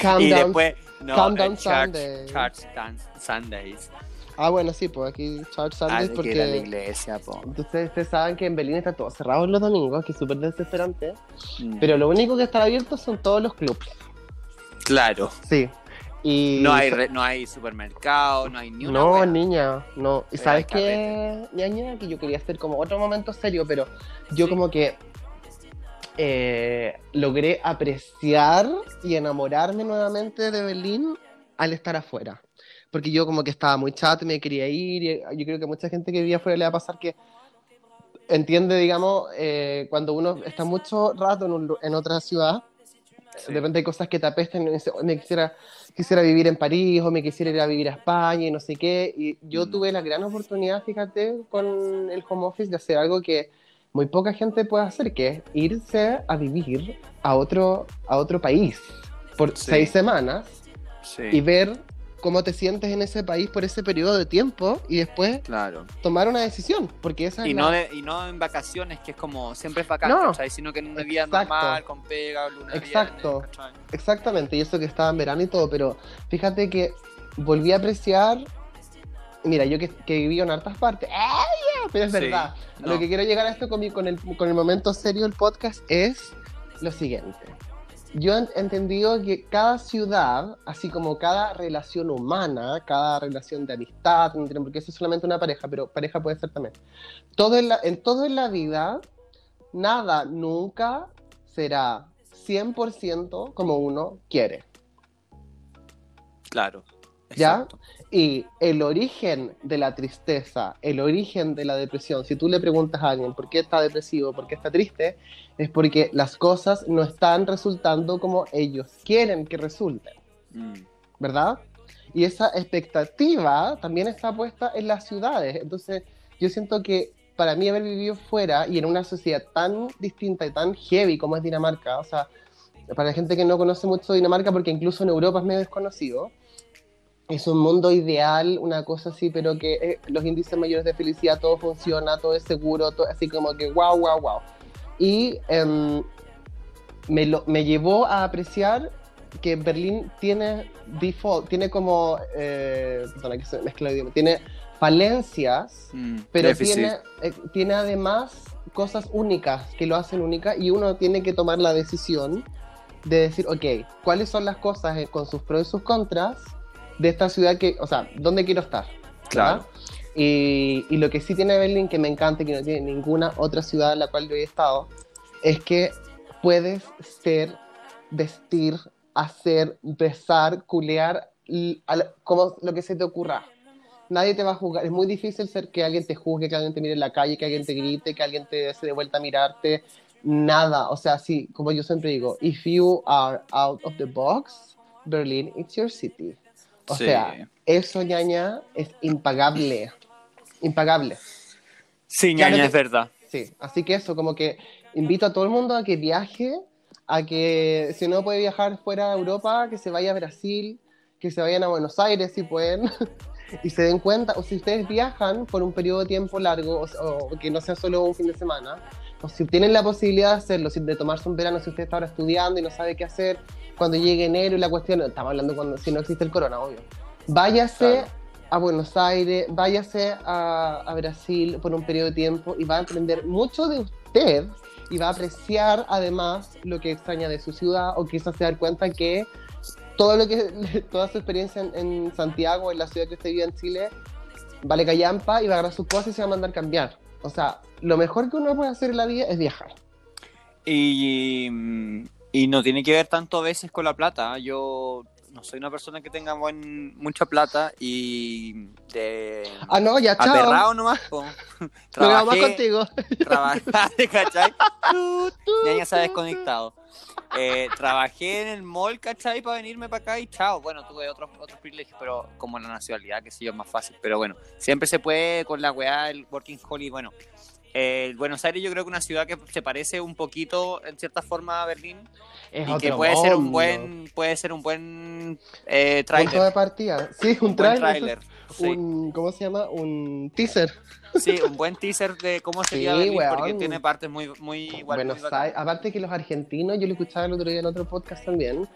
Speaker 3: Calm
Speaker 2: y
Speaker 3: down.
Speaker 2: después, no,
Speaker 3: Calm
Speaker 2: eh,
Speaker 3: down
Speaker 2: church,
Speaker 3: Sunday.
Speaker 2: church dance Sundays.
Speaker 3: Ah, bueno, sí, pues aquí Church
Speaker 2: Ah,
Speaker 3: Sundays
Speaker 2: de que ir a la
Speaker 3: porque
Speaker 2: iglesia, po.
Speaker 3: ustedes, ustedes saben que en Berlín está todo cerrado los domingos, que es súper desesperante.
Speaker 2: Mm.
Speaker 3: Pero lo único que está abierto son todos los clubs.
Speaker 2: Claro.
Speaker 3: Sí. Y
Speaker 2: No hay, re- no hay supermercado, no hay ni una
Speaker 3: No,
Speaker 2: wea.
Speaker 3: niña, no. ¿Y sabes qué, ñaña? Que yo quería hacer como otro momento serio, pero yo
Speaker 2: Sí.
Speaker 3: como que eh, logré apreciar y enamorarme nuevamente de Berlín al estar afuera. Porque yo como que estaba muy chato me quería ir. Y yo creo que mucha gente que vivía afuera le va a pasar que entiende, digamos, eh, cuando uno está mucho rato en, un en otra ciudad,
Speaker 2: Sí.
Speaker 3: de repente hay cosas que te apestan y dice, "Oh, me quisiera, quisiera vivir en París o me quisiera ir a vivir a España y no sé qué. Y yo
Speaker 2: Mm.
Speaker 3: tuve la gran oportunidad, fíjate, con el home office de hacer algo que muy poca gente puede hacer, que es irse a vivir a otro, a otro país por
Speaker 2: Sí.
Speaker 3: seis semanas
Speaker 2: Sí,
Speaker 3: y ver cómo te sientes en ese país por ese periodo de tiempo y después
Speaker 2: claro.
Speaker 3: tomar una decisión, porque esa es
Speaker 2: Y
Speaker 3: la-
Speaker 2: no, de- y no en vacaciones, que es como siempre es vacante,
Speaker 3: No.
Speaker 2: Sino que en una vida normal, con pega, luna
Speaker 3: Exacto. Exactamente, y eso que estaba en verano y todo, pero fíjate que volví a apreciar. Mira, yo que, que viví en hartas partes, ¡ay, ya! pero es
Speaker 2: Sí,
Speaker 3: verdad.
Speaker 2: No.
Speaker 3: Lo que quiero llegar a esto con, mi- con, el, con el momento serio del podcast es lo siguiente. Yo he entendido que cada ciudad, así como cada relación humana, cada relación de amistad, no tiene por qué ser solamente una pareja, pero pareja puede ser también. Todo en, la, en todo en la vida, nada nunca será 100% como uno quiere.
Speaker 2: Claro.
Speaker 3: ¿Ya? Y el origen de la tristeza, el origen de la depresión, si tú le preguntas a alguien por qué está depresivo, por qué está triste, es porque las cosas no están resultando como ellos quieren que resulten,
Speaker 2: Mm,
Speaker 3: ¿verdad? Y esa expectativa también está puesta en las ciudades. Entonces, yo siento que para mí haber vivido fuera y en una sociedad tan distinta y tan heavy como es Dinamarca, o sea, para la gente que no conoce mucho Dinamarca, porque incluso en Europa es medio desconocido, es un mundo ideal, una cosa así, pero que eh, los índices mayores de felicidad, todo funciona, todo es seguro, todo así como que wow, wow, wow. Y em, me, lo, me llevó a apreciar que Berlín tiene default, tiene como, eh, perdona que se mezcla el idioma, tiene falencias,
Speaker 2: mm,
Speaker 3: pero tiene, eh, tiene además cosas únicas que lo hacen única y uno tiene que tomar la decisión de decir, ok, ¿cuáles son las cosas eh, con sus pros y sus contras de esta ciudad que, o sea, ¿dónde quiero estar?
Speaker 2: Claro.
Speaker 3: Y, y lo que sí tiene Berlín, que me encanta y que no tiene ninguna otra ciudad en la cual yo he estado, es que puedes ser, vestir, hacer, besar, culear, y al- como lo que se te ocurra. Nadie te va a juzgar. Es muy difícil ser que alguien te juzgue, que alguien te mire en la calle, que alguien te grite, que alguien te se de vuelta a mirarte. Nada. O sea, sí, como yo siempre digo, if you are out of the box, Berlin it's your city. O
Speaker 2: Sí.
Speaker 3: sea, eso, ñaña, es impagable. Impagable.
Speaker 2: Sí,
Speaker 3: Claro
Speaker 2: ñaña,
Speaker 3: que-
Speaker 2: es verdad.
Speaker 3: Sí, así que eso, como que invito a todo el mundo a que viaje, a que si no puede viajar fuera de Europa, que se vaya a Brasil, que se vayan a Buenos Aires si pueden, y se den cuenta, o si ustedes viajan por un periodo de tiempo largo, o, o que no sea solo un fin de semana, o si tienen la posibilidad de hacerlo, de tomarse un verano, si usted está ahora estudiando y no sabe qué hacer, cuando llegue enero y la cuestión, estamos hablando cuando, si no existe el corona, obvio, váyase
Speaker 2: Claro.
Speaker 3: a Buenos Aires, váyase a, a Brasil por un periodo de tiempo y va a aprender mucho de usted y va a apreciar además lo que extraña de su ciudad o quizás se dar cuenta que todo lo que toda su experiencia en, en Santiago, en la ciudad que usted vive en Chile, vale callampa y va a agarrar sus cosas y se va a mandar cambiar. O sea, lo mejor que uno puede hacer en la vida es viajar.
Speaker 2: Y, y no tiene que ver tanto a veces con la plata. Yo no soy una persona que tenga buen, mucha plata y de
Speaker 3: Ah, no, ya, chao.
Speaker 2: aperrado nomás. po.
Speaker 3: Más
Speaker 2: Trabajé,
Speaker 3: contigo.
Speaker 2: trabajé, ¿cachai? Ya ya se ha desconectado. Eh, trabajé en el mall, ¿cachai? Para venirme para acá y chao. Bueno, tuve otros, otros privilegios, pero como la nacionalidad, que sé yo, es más fácil. Pero bueno, siempre se puede con la weá, el Working Holiday. Bueno, eh, Buenos Aires yo creo que una ciudad que se parece un poquito, en cierta forma, a Berlín.
Speaker 3: Es
Speaker 2: y que puede ser un buen, puede ser un buen eh,
Speaker 3: Punto de
Speaker 2: trailer.
Speaker 3: partida. Sí, un,
Speaker 2: Un
Speaker 3: tráiler.
Speaker 2: Sí.
Speaker 3: Un, ¿Cómo se llama? Un teaser.
Speaker 2: Sí, un buen teaser de cómo sería
Speaker 3: Sí,
Speaker 2: Berlín, porque tiene partes muy, muy igual.
Speaker 3: Buenos. Aires. Aparte que los argentinos, yo lo escuchaba el otro día en otro podcast también.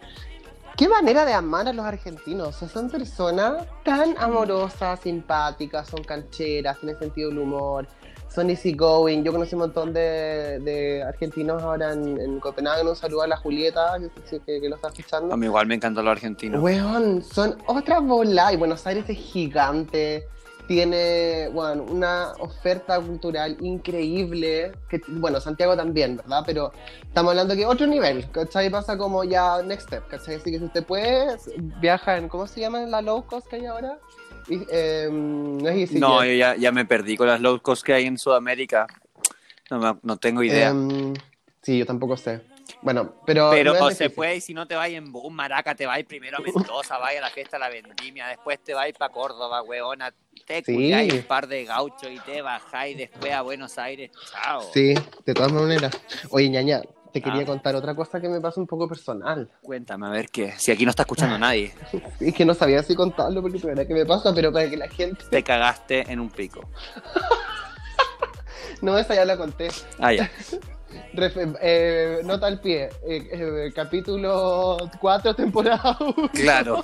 Speaker 3: Qué manera de amar a los argentinos. O sea, son personas tan amorosas, simpáticas, son cancheras, tienen sentido del humor, son easygoing. Yo conocí un montón de, de argentinos ahora en, en Copenhague. Un saludo a la Julieta, que, que, que lo está escuchando.
Speaker 2: A mí igual me encantó lo argentino.
Speaker 3: Weón, son otra bola. Y Buenos Aires es gigante. Tiene, bueno, una oferta cultural increíble. Que, bueno, Santiago también, ¿verdad? Pero estamos hablando que otro nivel, ¿cachai? Pasa como ya next step, ¿cachai? Así que si usted puede, viaja en, ¿cómo se llama la low cost que hay ahora? Eh, no es EasyJet.
Speaker 2: No, yo ya, ya me perdí con las low cost que hay en Sudamérica. No, me- no tengo idea.
Speaker 3: Em, sí, yo tampoco sé. Bueno, pero.
Speaker 2: Pero
Speaker 3: no
Speaker 2: se puede, y si no te vas en Boom, Maraca, te vas primero a Mendoza, vas a la fiesta de la vendimia, después te vas para Córdoba, weona, te
Speaker 3: Sí.
Speaker 2: culiáis un par de gauchos y te bajáis después a Buenos Aires, chao.
Speaker 3: Sí, de todas maneras. Oye, ñaña, te quería
Speaker 2: Ah.
Speaker 3: contar otra cosa que me pasa un poco personal.
Speaker 2: Cuéntame, a ver qué, si aquí no está escuchando nadie,
Speaker 3: Es que no sabía si contarlo porque primera que me pasa, pero para que la gente.
Speaker 2: te cagaste en un pico.
Speaker 3: No, esa ya la conté.
Speaker 2: Ah, ya.
Speaker 3: Ref- eh, nota al pie. eh, eh, capítulo 4, temporada 1.
Speaker 2: Claro.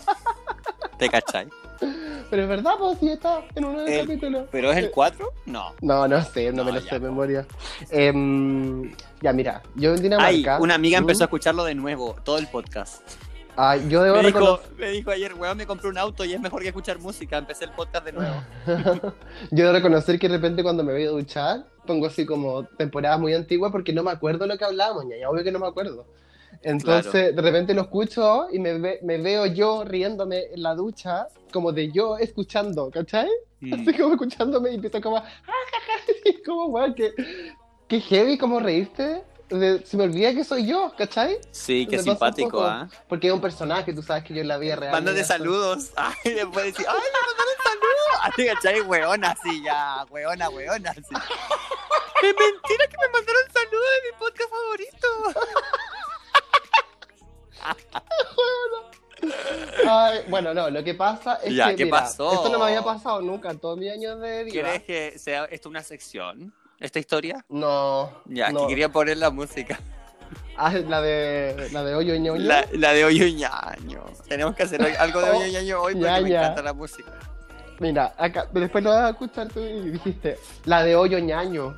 Speaker 2: ¿Te cachai?
Speaker 3: Pero es verdad, pues sí está en uno de los capítulos.
Speaker 2: ¿Pero es el 4? No.
Speaker 3: No, no sé, no, me
Speaker 2: No,
Speaker 3: lo
Speaker 2: ya,
Speaker 3: sé de memoria. Em, ya, mira, yo en
Speaker 2: Ay,
Speaker 3: Dinamarca.
Speaker 2: una amiga
Speaker 3: ¿Mm?
Speaker 2: empezó a escucharlo de nuevo, todo el podcast.
Speaker 3: Ah, yo debo
Speaker 2: Me dijo, me dijo ayer, weón, me compré un auto y es mejor que escuchar música. Empecé el podcast de nuevo.
Speaker 3: yo debo reconocer que de repente cuando me voy a duchar, pongo así como temporadas muy antiguas porque no me acuerdo lo que hablábamos, ya, obvio que no me acuerdo. Entonces, de repente lo escucho y me, ve- me veo yo riéndome en la ducha, como de yo escuchando, ¿cachai?
Speaker 2: Mm.
Speaker 3: Así como escuchándome y empiezo como, "Ah, ja, ja", y como, weón, que, que heavy como reírte. De- se me olvida que soy yo, ¿cachai?
Speaker 2: Sí, qué simpático. ¿ah?
Speaker 3: Porque es un personaje, tú sabes que yo en la vida real.
Speaker 2: Mándate saludos. Ay, después decir, ay, me mandaron saludos. Así, ¿cachai? Weona, así ya. Weona, weona, así. Es mentira que me mandaron saludos de mi podcast favorito.
Speaker 3: Ay, bueno, no, lo que pasa es
Speaker 2: Ya,
Speaker 3: que.
Speaker 2: ¿qué
Speaker 3: mira,
Speaker 2: pasó?
Speaker 3: Esto no me había pasado nunca en todos mis años de vida.
Speaker 2: ¿Quieres que sea esto una sección? ¿Esta historia?
Speaker 3: No.
Speaker 2: Ya,
Speaker 3: no.
Speaker 2: que quería poner la música.
Speaker 3: Ah, la de. La de hoyo ñoño.
Speaker 2: La, la de Hoyo Ñaño. Tenemos que hacer algo de Hoyo Ñaño hoy porque me encanta la música.
Speaker 3: Mira, acá, después lo vas a escuchar tú y dijiste, la de hoyo ñaño.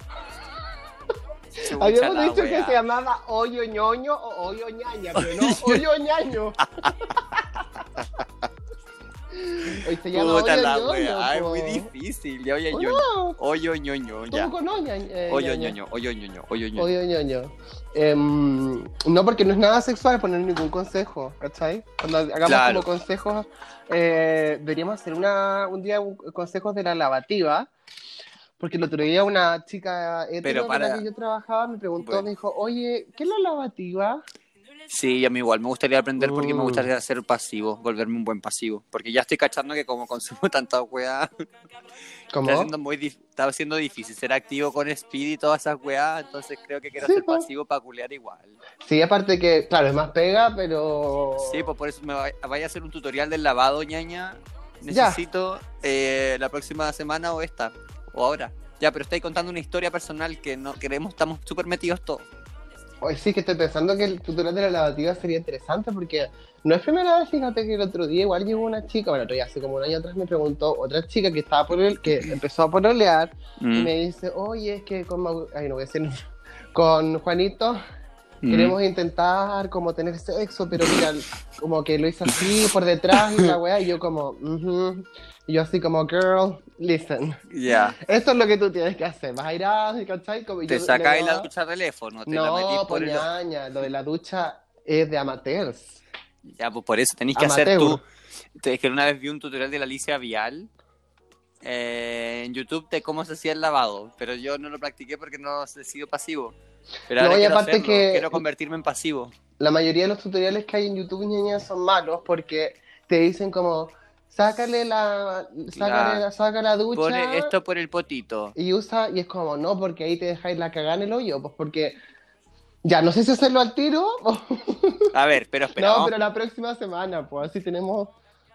Speaker 2: Chucha
Speaker 3: Habíamos dicho que se llamaba hoyo ñoño o hoyo ñaña, pero no hoyo ñaño. Hoy se llama
Speaker 2: Puta
Speaker 3: hoyo
Speaker 2: la
Speaker 3: ñoño.
Speaker 2: wea. Ay, muy difícil. Ya, Hoyo
Speaker 3: ¿O
Speaker 2: Ñoño.
Speaker 3: no?
Speaker 2: Hoyo Ñoño,
Speaker 3: eh,
Speaker 2: Hoyo? Ñoño, Hoyo Ñoño, Hoyo Ñoño.
Speaker 3: Hoyo ñoño. Em, no, porque no es nada sexual poner ningún consejo, ¿cachai? Cuando hagamos
Speaker 2: Claro.
Speaker 3: como consejos, eh, deberíamos hacer una, un día consejos de la lavativa. Porque el otro día una chica hetero
Speaker 2: Pero
Speaker 3: con la
Speaker 2: para-
Speaker 3: que yo trabajaba me preguntó,
Speaker 2: Bueno.
Speaker 3: me dijo, oye, ¿qué es la lavativa?
Speaker 2: Sí, a mí igual me gustaría aprender porque me
Speaker 3: Mm.
Speaker 2: gustaría ser pasivo, volverme un buen pasivo. Porque ya estoy cachando que como consumo tanta weá, está siendo, muy dif- está siendo difícil ser activo con speed y todas esas weá, entonces creo que quiero
Speaker 3: Sí,
Speaker 2: ser
Speaker 3: po.
Speaker 2: pasivo para culear igual.
Speaker 3: Sí, aparte que, claro, es más pega, pero...
Speaker 2: Sí, pues por eso me va- vaya a hacer un tutorial del lavado, ñaña. Necesito eh, la próxima semana o esta, o ahora. Ya, pero estáis contando una historia personal que no queremos, estamos súper metidos todos.
Speaker 3: Hoy sí que estoy pensando que el tutorial de la lavativa sería interesante porque no es primera vez, fíjate que el otro día igual llegó una chica, bueno, otro día hace como un año atrás me preguntó otra chica que estaba por el, que empezó a pololear y
Speaker 2: Mm,
Speaker 3: me dice, oye, es que con, Mau- ay, no voy a decir, con Juanito
Speaker 2: mm.
Speaker 3: queremos intentar como tener sexo, pero mira, como que lo hizo así por detrás y la weá, y yo como, "Ujú". y yo así como, girl, listen,
Speaker 2: Ya.
Speaker 3: esto es lo que tú tienes que hacer, vas a ir a, ¿cachai? Como,
Speaker 2: Te sacáis la ducha teléfono, te la metís
Speaker 3: No,
Speaker 2: por
Speaker 3: pues
Speaker 2: el.
Speaker 3: ñaña, lo de la ducha es de amateurs.
Speaker 2: Ya, pues por eso tenéis que hacer tú. Es que una vez vi un tutorial de la Alicia Vial eh, en YouTube de cómo se hacía el lavado, pero yo no lo practiqué porque no he sido pasivo. Pero
Speaker 3: No,
Speaker 2: ahora
Speaker 3: y
Speaker 2: quiero
Speaker 3: aparte
Speaker 2: hacerlo,
Speaker 3: que-
Speaker 2: quiero convertirme en pasivo.
Speaker 3: La mayoría de los tutoriales que hay en YouTube, ñaña, son malos porque te dicen como, sácale la, sácale
Speaker 2: La-
Speaker 3: saca la ducha
Speaker 2: Pone esto por el potito.
Speaker 3: y usa, y es como, no, porque ahí te dejáis la cagada en el hoyo, pues porque, ya, no sé si hacerlo al tiro, o-
Speaker 2: A ver, pero espera,
Speaker 3: no, pero la próxima semana, pues así tenemos,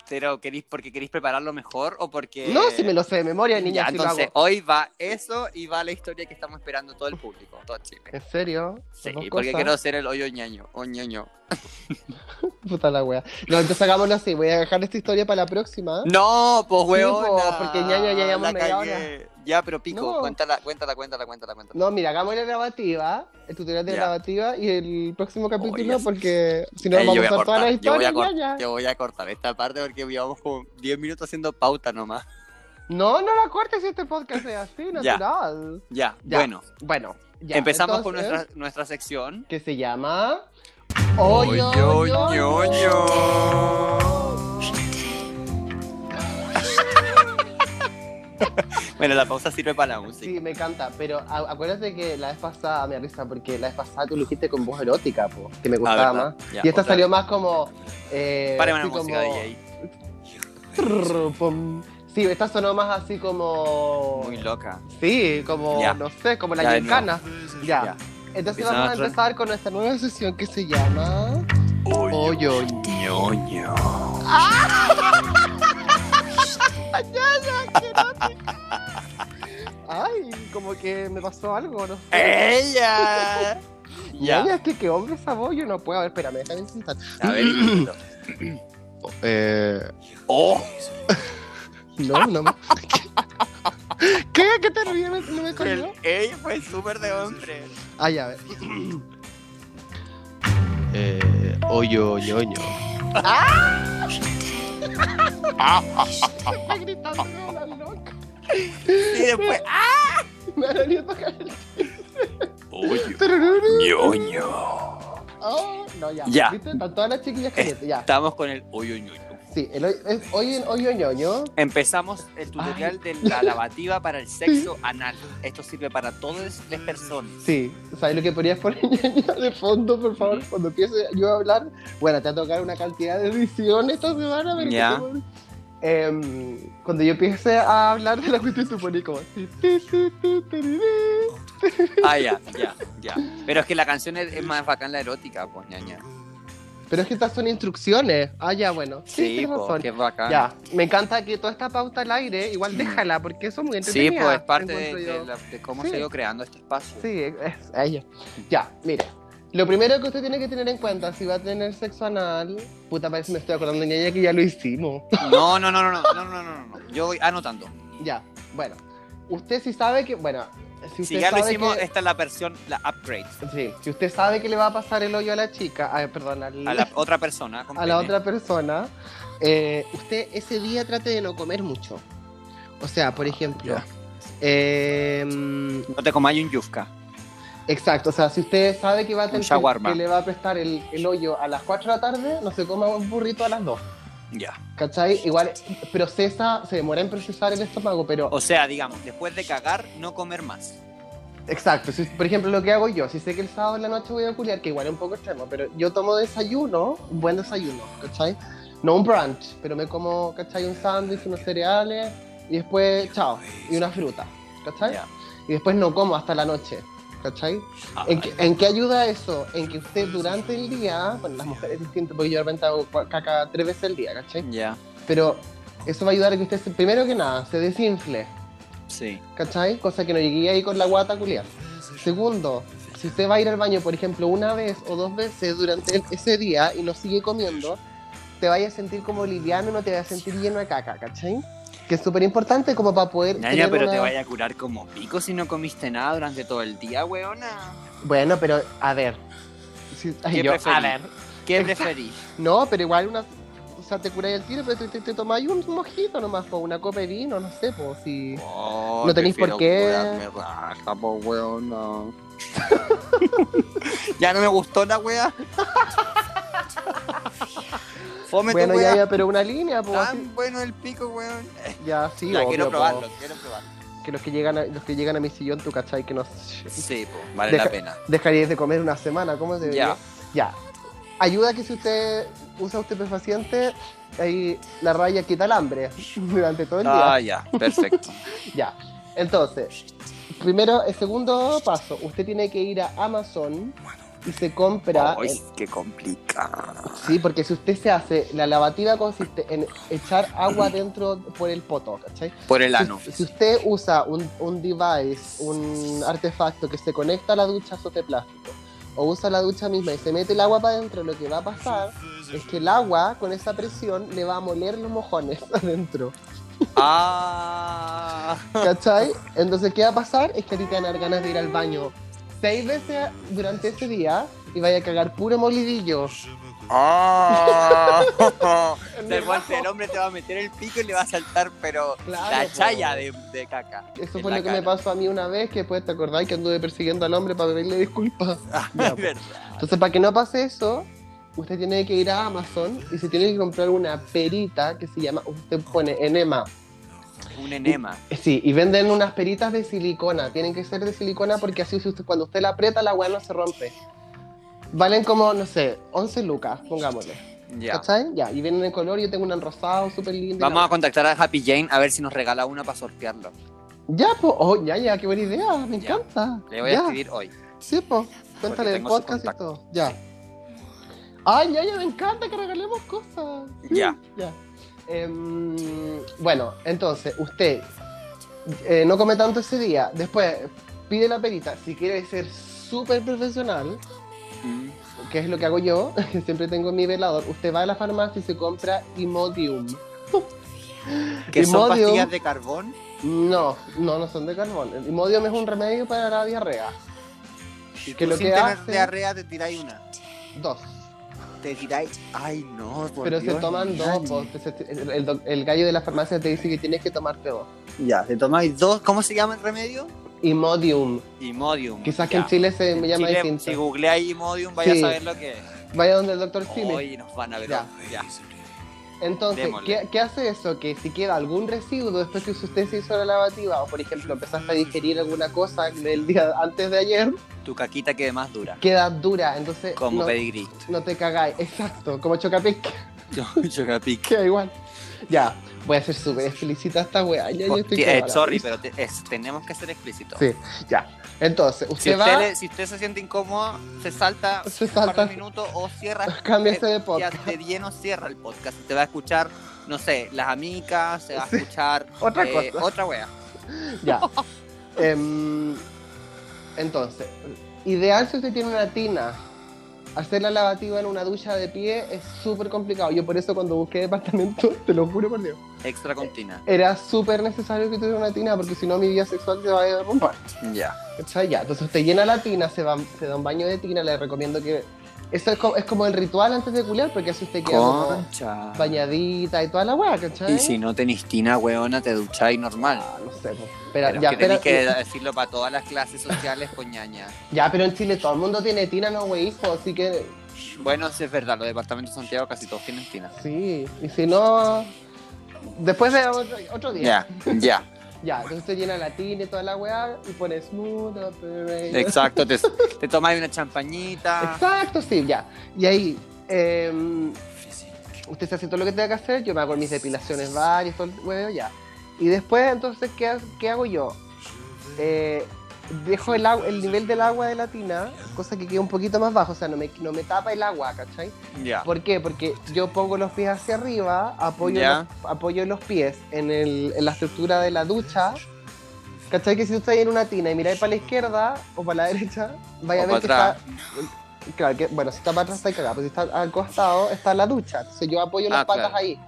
Speaker 2: pero ¿querís, porque queréis prepararlo mejor o porque...
Speaker 3: no, si me lo sé de memoria, niña,
Speaker 2: Ya,
Speaker 3: si lo
Speaker 2: entonces,
Speaker 3: hago.
Speaker 2: hoy va eso y va la historia que estamos esperando todo el público, todo Chile.
Speaker 3: ¿En serio?
Speaker 2: Sí, porque
Speaker 3: cosas.
Speaker 2: quiero hacer el hoyo ñaño, o ñoño.
Speaker 3: Puta la wea. No, entonces hagámoslo así, voy a dejar esta historia para la próxima.
Speaker 2: No, pues
Speaker 3: Sí,
Speaker 2: weón.
Speaker 3: po, porque ñaño ya llevamos media hora.
Speaker 2: Ya, pero pico,
Speaker 3: No.
Speaker 2: cuéntala, cuéntala, cuéntala, cuéntala, cuéntala.
Speaker 3: No, mira, hagamos la lavativa, el tutorial de
Speaker 2: Ya.
Speaker 3: lavativa y el próximo capítulo porque si no
Speaker 2: Ey,
Speaker 3: vamos
Speaker 2: yo
Speaker 3: a
Speaker 2: cortar, yo voy a,
Speaker 3: historia.
Speaker 2: cort-
Speaker 3: ya, ya.
Speaker 2: yo voy a cortar esta parte porque llevamos como 10 minutos haciendo pauta nomás.
Speaker 3: No, no la cortes si este podcast es así, natural.
Speaker 2: Ya,
Speaker 3: Ya.
Speaker 2: bueno,
Speaker 3: Bueno, ya.
Speaker 2: empezamos con nuestra, nuestra sección.
Speaker 3: Que se llama... Oyo,
Speaker 2: Oyo,
Speaker 3: ñoño.
Speaker 2: Bueno, la pausa sirve para la música.
Speaker 3: Sí, me encanta, pero acuérdate que la vez pasada me risa porque la vez pasada tú lo dijiste con voz erótica, po, que me gustaba
Speaker 2: Ah, ¿verdad?
Speaker 3: más.
Speaker 2: Ya,
Speaker 3: y esta
Speaker 2: otra
Speaker 3: salió más como... Eh,
Speaker 2: Párame la música,
Speaker 3: como-
Speaker 2: DJ.
Speaker 3: Sí, esta sonó más así como...
Speaker 2: Muy loca.
Speaker 3: Sí, como,
Speaker 2: Ya.
Speaker 3: no sé, como la
Speaker 2: Ya.
Speaker 3: Ya.
Speaker 2: Ya.
Speaker 3: Entonces vamos a
Speaker 2: otra-
Speaker 3: empezar con nuestra nueva sesión que se llama... Oyo.
Speaker 2: ñoño.
Speaker 3: Ay, como que me pasó algo, no sé.
Speaker 2: ¡Ella!
Speaker 3: Ya,
Speaker 2: Ya.
Speaker 3: es que qué hombre esa voz, yo no puedo. A ver, espérame, déjame sentar.
Speaker 2: A ver.
Speaker 3: Eh,
Speaker 2: ¡Oh!
Speaker 3: no, no me... ¿Qué? ¿Qué te ríes? ¿No me cogió?
Speaker 2: ella fue súper de hombre.
Speaker 3: Ah, ya, a ver. Eh, oyo, ñoño. Está gritando como la loca.
Speaker 2: Y después. ¡Ah!
Speaker 3: Me han venido a tocar el
Speaker 2: ñoño.
Speaker 3: Oh, no, ya.
Speaker 2: Ya.
Speaker 3: ¿Viste? Están todas las chiquillas calientes, ya.
Speaker 2: Estamos con el hoyo ñoño.
Speaker 3: Sí, el hoy, hoy en hoyo ñoño.
Speaker 2: Empezamos el tutorial de la lavativa para el sexo anal. Esto sirve para todas las personas.
Speaker 3: Sí, ¿sabes lo que podrías poner ñoño de fondo, por favor? Cuando empiece yo a hablar. Bueno, te va a tocar una cantidad de edición esta semana, pero que
Speaker 2: Ya.
Speaker 3: te- Em, cuando yo empiece a hablar de la cuestión, tú pones como.
Speaker 2: Ah, ya, ya, ya. Pero es que la canción es, es más bacán la erótica, pues, ñaña.
Speaker 3: Pero es que estas son instrucciones. Ah, ya, bueno. Sí,
Speaker 2: Sí,
Speaker 3: razón.
Speaker 2: que bacán.
Speaker 3: Ya, me encanta que toda esta pauta al aire, igual déjala, porque eso es muy
Speaker 2: Sí,
Speaker 3: entretenido.
Speaker 2: pues es parte de, de la- de cómo
Speaker 3: Sí.
Speaker 2: se ha ido creando este espacio.
Speaker 3: Sí, es- ella. Ya, mire. Lo primero que usted tiene que tener en cuenta si va a tener sexo anal, puta, parece que me estoy acordando de ñaña que ya lo hicimos.
Speaker 2: No, no, no, no, no, no, no, no, no. Yo voy anotando.
Speaker 3: ya, bueno. Usted sí sabe que, bueno, si
Speaker 2: Si ya lo hicimos,
Speaker 3: que,
Speaker 2: esta es la versión, la upgrade.
Speaker 3: sí, si usted sabe que le va a pasar el hoyo a la chica, ay, perdón, al-
Speaker 2: A la otra persona.
Speaker 3: a la otra persona, eh, usted ese día trate de no comer mucho. O sea, por ejemplo, em,
Speaker 2: No te comáis un yufka.
Speaker 3: Exacto, o sea, si usted sabe que va a tener que le va a prestar el, el hoyo a las 4 de la tarde, no se coma un burrito a las 2.
Speaker 2: Ya.
Speaker 3: ¿Cachai? Igual procesa, se demora en procesar el estómago, pero...
Speaker 2: O sea, digamos, después de cagar, no comer más.
Speaker 3: Exacto, si- por ejemplo, lo que hago yo, si sé que el sábado en la noche voy a culiar, que igual es un poco extremo, pero yo tomo desayuno, un buen desayuno, ¿cachai? No un brunch, pero me como, ¿cachai? Un sándwich, unos cereales, y después, chao, y una fruta, ¿cachai?
Speaker 2: Ya.
Speaker 3: Y después no como hasta la noche, ¿cachai?
Speaker 2: Ah,
Speaker 3: ¿En qué, en qué ayuda eso? En que usted durante el día, bueno, las mujeres es distinto porque yo de repente hago caca tres veces al día, ¿cachai?
Speaker 2: Ya.
Speaker 3: Pero eso va a ayudar a que usted, primero que nada, se desinfle,
Speaker 2: Sí.
Speaker 3: ¿cachai? Cosa que no llegué ahí con la guata culiar. Segundo, si usted va a ir al baño, por ejemplo, una vez o dos veces durante el- ese día y no sigue comiendo, te vayas a sentir como liviano y no te vas a sentir lleno de caca, ¿cachai? Que es súper importante como para poder... Tener
Speaker 2: pero
Speaker 3: una-
Speaker 2: te vaya a curar como pico si no comiste nada durante todo el día, weona.
Speaker 3: Bueno, pero a ver. Si-
Speaker 2: ¿Qué
Speaker 3: yo, a ver.
Speaker 2: ¿Qué preferís?
Speaker 3: No, pero igual una. O sea, te curáis el tiro, pero te, te, te tomáis un mojito nomás, po, una copa de vino, no sé, pues si.
Speaker 2: Oh,
Speaker 3: No tenéis por qué.
Speaker 2: raja, po, weona. ya no me gustó la wea. Fome
Speaker 3: Bueno,
Speaker 2: tu
Speaker 3: ya, ya, pero una línea, pues.
Speaker 2: Tan bueno el pico, weón.
Speaker 3: Ya, sí,
Speaker 2: ya,
Speaker 3: obvio,
Speaker 2: quiero
Speaker 3: po,
Speaker 2: probarlo, quiero probarlo.
Speaker 3: Que los que llegan a, los que llegan a mi sillón, tú cachai, que no.
Speaker 2: Sí, po, vale
Speaker 3: Deja-
Speaker 2: la pena.
Speaker 3: Dejaríais de comer una semana, ¿cómo se
Speaker 2: Ya.
Speaker 3: Ya. Ayuda que si usted usa estupefaciente, ahí la raya quita el hambre durante todo el día.
Speaker 2: Ah, ya, perfecto.
Speaker 3: Ya. Entonces, primero, el segundo paso, usted tiene que ir a Amazon y se compra.
Speaker 2: Ay, qué complicado.
Speaker 3: Sí, porque si usted se hace, la lavativa consiste en echar agua dentro por el poto, ¿cachai?
Speaker 2: Por el ano.
Speaker 3: Si, si usted usa un, un device, un artefacto que se conecta a la ducha de plástico, o usa la ducha misma y se mete el agua para adentro, lo que va a pasar es que el agua con esa presión le va a moler los mojones adentro.
Speaker 2: Ah.
Speaker 3: ¿Cachai? Entonces, ¿qué va a pasar? Es que a ti te van a dar ganas de ir al baño seis veces durante ese día y vaya a cagar puro molidillo.
Speaker 2: Ah. Del golpe el hombre te va a meter el pico y le va a saltar, pero
Speaker 3: Claro,
Speaker 2: la
Speaker 3: po.
Speaker 2: chaya de, de caca.
Speaker 3: Eso fue lo que me pasó a mí una vez, que después te acordáis que anduve persiguiendo al hombre para pedirle disculpas.
Speaker 2: Ah,
Speaker 3: Ya,
Speaker 2: es
Speaker 3: po.
Speaker 2: verdad.
Speaker 3: Entonces, para que no pase eso, usted tiene que ir a Amazon y se tiene que comprar una perita que se llama, usted pone enema.
Speaker 2: Un enema.
Speaker 3: Sí, y venden unas peritas de silicona. Tienen que ser de silicona porque así si usted, cuando usted la aprieta, la weá no se rompe. Valen como, no sé, 11 lucas, pongámosle.
Speaker 2: Ya.
Speaker 3: ¿Cachai? Ya, y vienen en color. Yo tengo una en rosado, súper linda.
Speaker 2: Vamos a contactar a Happy Jane a ver si nos regala una para sortearlo.
Speaker 3: Ya, pues, oh, ya, ya, qué buena idea, me
Speaker 2: Ya.
Speaker 3: encanta.
Speaker 2: Le voy
Speaker 3: ya.
Speaker 2: a escribir hoy.
Speaker 3: Sí, pues, cuéntale el podcast y todo. Ya. Ay, ya, ya, me encanta que regalemos cosas.
Speaker 2: Ya.
Speaker 3: Ya. Em, bueno, entonces, usted eh, no come tanto ese día. Después pide la perita. Si quiere ser súper profesional,
Speaker 2: Mm.
Speaker 3: que es lo que hago yo, que siempre tengo mi velador, usted va a la farmacia y se compra Imodium.
Speaker 2: ¿Que son
Speaker 3: Imodium.
Speaker 2: pastillas de carbón?
Speaker 3: No, no, no son de carbón. El Imodium es un remedio para la diarrea.
Speaker 2: Y
Speaker 3: Que
Speaker 2: tú
Speaker 3: lo
Speaker 2: sin
Speaker 3: que
Speaker 2: tener
Speaker 3: hace-
Speaker 2: diarrea te tiráis una.
Speaker 3: Dos.
Speaker 2: Te tiráis. Ay, no, por
Speaker 3: Pero se toman dos. Se- El, el doc- el gallo de la farmacia te dice que tienes que tomarte dos.
Speaker 2: Ya, te tomáis dos. ¿Cómo se llama el remedio?
Speaker 3: Imodium.
Speaker 2: Imodium.
Speaker 3: Quizás que en Chile se me llama
Speaker 2: Chile,
Speaker 3: distinto.
Speaker 2: Si googleáis Imodium, vaya
Speaker 3: Sí.
Speaker 2: a saber lo que es.
Speaker 3: Vaya donde el doctor Chile.
Speaker 2: Hoy nos van a ver.
Speaker 3: Ya.
Speaker 2: Ya.
Speaker 3: Entonces,
Speaker 2: Démosle.
Speaker 3: ¿qué, qué hace eso? Que si queda algún residuo después que usted se hizo la lavativa, o por ejemplo empezaste a digerir alguna cosa del día antes de ayer,
Speaker 2: Tu caquita quede más dura.
Speaker 3: queda dura. Entonces,
Speaker 2: Como
Speaker 3: no,
Speaker 2: pedigrí.
Speaker 3: no te cagáis. Exacto, como chocapic.
Speaker 2: Chocapic.
Speaker 3: Queda igual. Ya, voy a ser súper explícita esta weá. Ya, yo estoy
Speaker 2: Eh, sorry, pero te- es- tenemos que ser explícitos.
Speaker 3: Sí, ya. Entonces,
Speaker 2: Si
Speaker 3: usted
Speaker 2: usted,
Speaker 3: va,
Speaker 2: le- si usted se siente incómodo, se salta
Speaker 3: Se
Speaker 2: un par
Speaker 3: salta.
Speaker 2: de minutos o cierra.
Speaker 3: cámbiese de
Speaker 2: Ya
Speaker 3: podcast.
Speaker 2: de lleno cierra el podcast. Te va a escuchar, no sé, las amigas, se va a
Speaker 3: Sí.
Speaker 2: escuchar
Speaker 3: Otra
Speaker 2: eh,
Speaker 3: cosa.
Speaker 2: otra wea.
Speaker 3: Ya. Em, entonces, ideal si usted tiene una tina. Hacer la lavativa en una ducha de pie es súper complicado. Yo por eso cuando busqué departamento, te lo juro por Dios,
Speaker 2: Extra continua.
Speaker 3: era súper necesario que tuviera una tina porque si no mi vida sexual se va a derrumbar.
Speaker 2: Ya.
Speaker 3: ¿Cachai? Ya, entonces usted llena la tina, se, va, se da un baño de tina, le recomiendo que... Eso es como, es como el ritual antes de culiar porque así usted queda como
Speaker 2: Concha.
Speaker 3: bañadita y toda la weá, ¿cachai?
Speaker 2: Y si no tenés tina, weona, te ducháis normal.
Speaker 3: Ah, no sé, pues. Pero,
Speaker 2: Pero
Speaker 3: ya,
Speaker 2: es que tenés
Speaker 3: pero-
Speaker 2: que decirlo para todas las clases sociales, coñaña.
Speaker 3: ya, pero en Chile todo el mundo tiene tina, no wey, hijo, así que
Speaker 2: Bueno, sí es verdad, los departamentos de Santiago casi todos tienen tina.
Speaker 3: Sí, y si no, después de otro, otro día.
Speaker 2: Ya, ya.
Speaker 3: Ya, entonces usted llena la tina y toda la weá y pone smooth operator.
Speaker 2: Exacto, te, te tomáis una champañita.
Speaker 3: Exacto, sí, ya. Y ahí, em, usted se hace todo lo que tenga que hacer, yo me hago mis depilaciones varias, todo el huevo, ya. Y después, entonces, ¿qué, qué hago yo? Eh, dejo el, agua, el nivel del agua de la tina, cosa que queda un poquito más bajo, o sea, no me, no me tapa el agua, ¿cachai?
Speaker 2: Ya.
Speaker 3: ¿Por qué? Porque yo pongo los pies hacia arriba, apoyo,
Speaker 2: Ya.
Speaker 3: los, apoyo los pies en, el- en la estructura de la ducha. ¿Cachai? Que si tú estás en una tina y miráis para la izquierda o para la derecha, vaya
Speaker 2: O
Speaker 3: a ver que
Speaker 2: para
Speaker 3: está. Claro, que, bueno, si está para atrás está cagado, pero si está al costado está la ducha. Entonces yo apoyo las
Speaker 2: Ah,
Speaker 3: patas
Speaker 2: claro.
Speaker 3: ahí.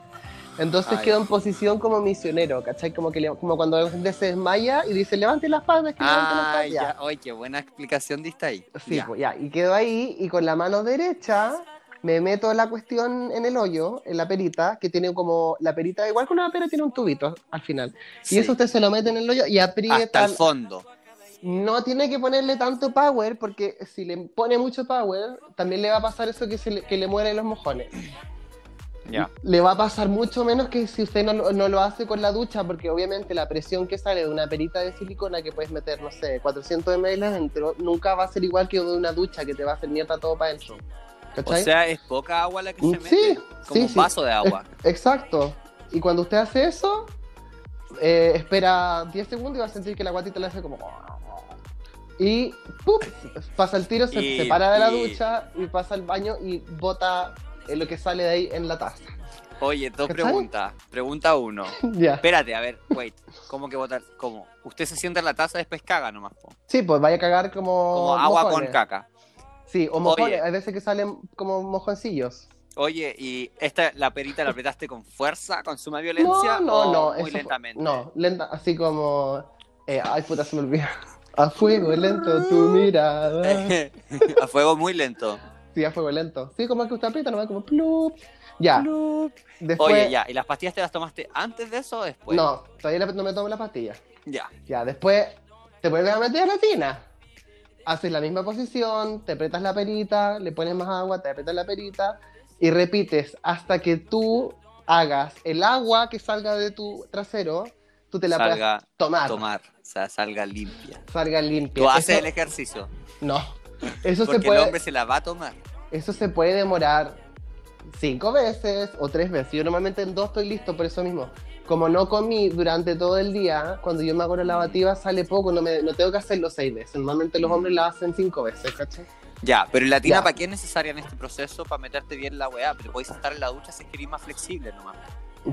Speaker 3: Entonces quedo
Speaker 2: ya.
Speaker 3: en posición como misionero, ¿cachai? Como, que le- como cuando la gente se desmaya y dice, levante las patas, que levante las patas.
Speaker 2: ya. Oye, qué buena explicación diste ahí.
Speaker 3: Sí,
Speaker 2: Ya.
Speaker 3: pues ya, y quedo ahí y con la mano derecha me meto la cuestión en el hoyo, en la perita, que tiene como, la perita, igual que una pera, tiene un tubito al final.
Speaker 2: Sí.
Speaker 3: Y eso usted se lo mete en el hoyo y aprieta.
Speaker 2: Hasta el fondo.
Speaker 3: No tiene que ponerle tanto power, porque si le pone mucho power, también le va a pasar eso que, se le, que le mueren los mojones.
Speaker 2: Ya.
Speaker 3: Le va a pasar mucho menos que si usted no, lo- no lo hace con la ducha, porque obviamente la presión que sale de una perita de silicona que puedes meter, no sé, 400 ml adentro, nunca va a ser igual que de una ducha que te va a hacer mierda todo para adentro.
Speaker 2: O
Speaker 3: ¿Cachai?
Speaker 2: sea, es poca agua la que se
Speaker 3: Sí,
Speaker 2: mete. Como
Speaker 3: sí,
Speaker 2: un
Speaker 3: sí.
Speaker 2: vaso de agua.
Speaker 3: Exacto. Y cuando usted hace eso, eh, espera 10 segundos y va a sentir que la guatita le hace como... Y ¡pup! pasa el tiro, se
Speaker 2: Y-
Speaker 3: separa de la
Speaker 2: y-
Speaker 3: ducha y pasa al baño y bota eh, lo que sale de ahí en la taza.
Speaker 2: Oye, dos preguntas. Pregunta uno.
Speaker 3: ya.
Speaker 2: Espérate, a ver, wait. ¿Cómo que botar? ¿Cómo? Usted se sienta en la taza y después caga nomás, po.
Speaker 3: Sí, pues vaya a cagar como...
Speaker 2: Como agua
Speaker 3: mojones.
Speaker 2: con caca.
Speaker 3: Sí, o mojones.
Speaker 2: Oye.
Speaker 3: Hay veces que salen como mojoncillos.
Speaker 2: Oye, ¿y esta, la perita la apretaste con fuerza, con suma violencia?
Speaker 3: No, no,
Speaker 2: o
Speaker 3: no.
Speaker 2: Muy
Speaker 3: fue-
Speaker 2: lentamente.
Speaker 3: no, lenta, así como. eh, ay, puta, se me olvidó. A fuego lento tu mirada.
Speaker 2: a fuego muy lento.
Speaker 3: Sí, a fuego lento. Sí, como que usted aprieta, nomás como plup. Ya. Después.
Speaker 2: Oye, ya, ¿y las pastillas te las tomaste antes de eso o después?
Speaker 3: No, todavía no me tomo la pastilla.
Speaker 2: Ya.
Speaker 3: Ya, después te vuelves a meter a la tina. Haces la misma posición, te apretas la perita, le pones más agua, te apretas la perita y repites hasta que tú hagas el agua que salga de tu trasero, tú te la puedas
Speaker 2: salga
Speaker 3: tomar,
Speaker 2: tomar, o sea, salga limpia.
Speaker 3: salga limpia.
Speaker 2: Tú haces
Speaker 3: Eso-
Speaker 2: el ejercicio,
Speaker 3: No, eso se,
Speaker 2: porque el
Speaker 3: puede,
Speaker 2: hombre se la va a tomar.
Speaker 3: Eso se puede demorar cinco veces o tres veces. Yo normalmente en dos estoy listo por eso mismo. Como no comí durante todo el día, cuando yo me hago la lavativa sale poco, no, me, no tengo que hacerlo seis veces. Normalmente los hombres la hacen cinco veces, ¿cachai?
Speaker 2: Ya, pero ¿y la tina para qué es necesaria en este proceso? Para meterte bien la weá, pero podéis estar en la ducha si es que eres más flexible nomás.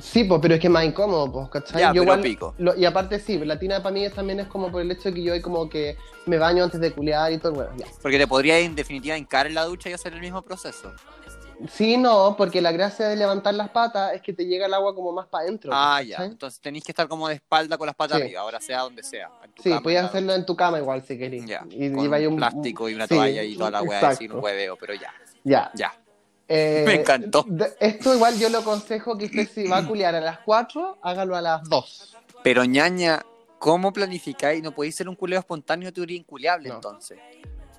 Speaker 3: Sí, pues, pero es que es más incómodo, pues, ¿cachai?
Speaker 2: Ya,
Speaker 3: Yo
Speaker 2: pero
Speaker 3: igual-
Speaker 2: pico.
Speaker 3: lo- y aparte sí, la tina para mí es- también es como por el hecho de que yo como que me baño antes de culiar y todo, bueno, ya.
Speaker 2: Porque te podría en definitiva hincar en la ducha y hacer el mismo proceso.
Speaker 3: Sí, no, porque la gracia de levantar las patas es que te llega el agua como más para adentro.
Speaker 2: Ah, ya. Entonces tenéis que estar como de espalda con las patas
Speaker 3: Sí.
Speaker 2: arriba, ahora sea donde sea. en tu
Speaker 3: Sí,
Speaker 2: cama,
Speaker 3: podías hacerlo en tu cama igual si querés.
Speaker 2: Ya,
Speaker 3: Y
Speaker 2: con un plástico y una
Speaker 3: sí,
Speaker 2: toalla y toda la weá sin un hueveo, pero ya,
Speaker 3: Ya.
Speaker 2: ya.
Speaker 3: Eh,
Speaker 2: Me encantó.
Speaker 3: esto igual yo lo aconsejo que usted si va a culiar a las 4, hágalo a las 2.
Speaker 2: Pero ñaña, ¿cómo planificáis? No podéis ser un culeo espontáneo, tú eres inculeable
Speaker 3: No.
Speaker 2: entonces.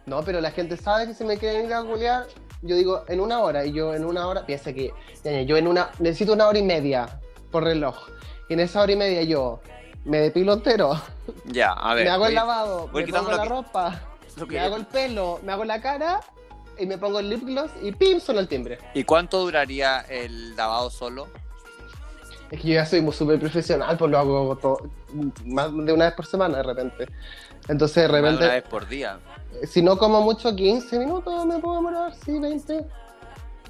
Speaker 3: No, pero la gente sabe que si me quieren ir a culiar, yo digo en una hora. Y yo en una hora, piensa que ñaña, yo en una, necesito una hora y media por reloj. Y en esa hora y media yo me depilo entero,
Speaker 2: Ya, a ver.
Speaker 3: me hago el
Speaker 2: voy-
Speaker 3: lavado,
Speaker 2: voy
Speaker 3: me pongo la
Speaker 2: que-
Speaker 3: ropa, me hago el pelo, me hago la cara y me pongo el lip gloss y pim, suena el timbre.
Speaker 2: ¿Y cuánto duraría el lavado solo?
Speaker 3: Es que yo ya soy muy súper profesional, pues lo hago todo, más de una vez por semana de repente. Entonces de
Speaker 2: Más de
Speaker 3: repente,
Speaker 2: una vez por día.
Speaker 3: si no como mucho, 15 minutos me puedo demorar, sí, 20.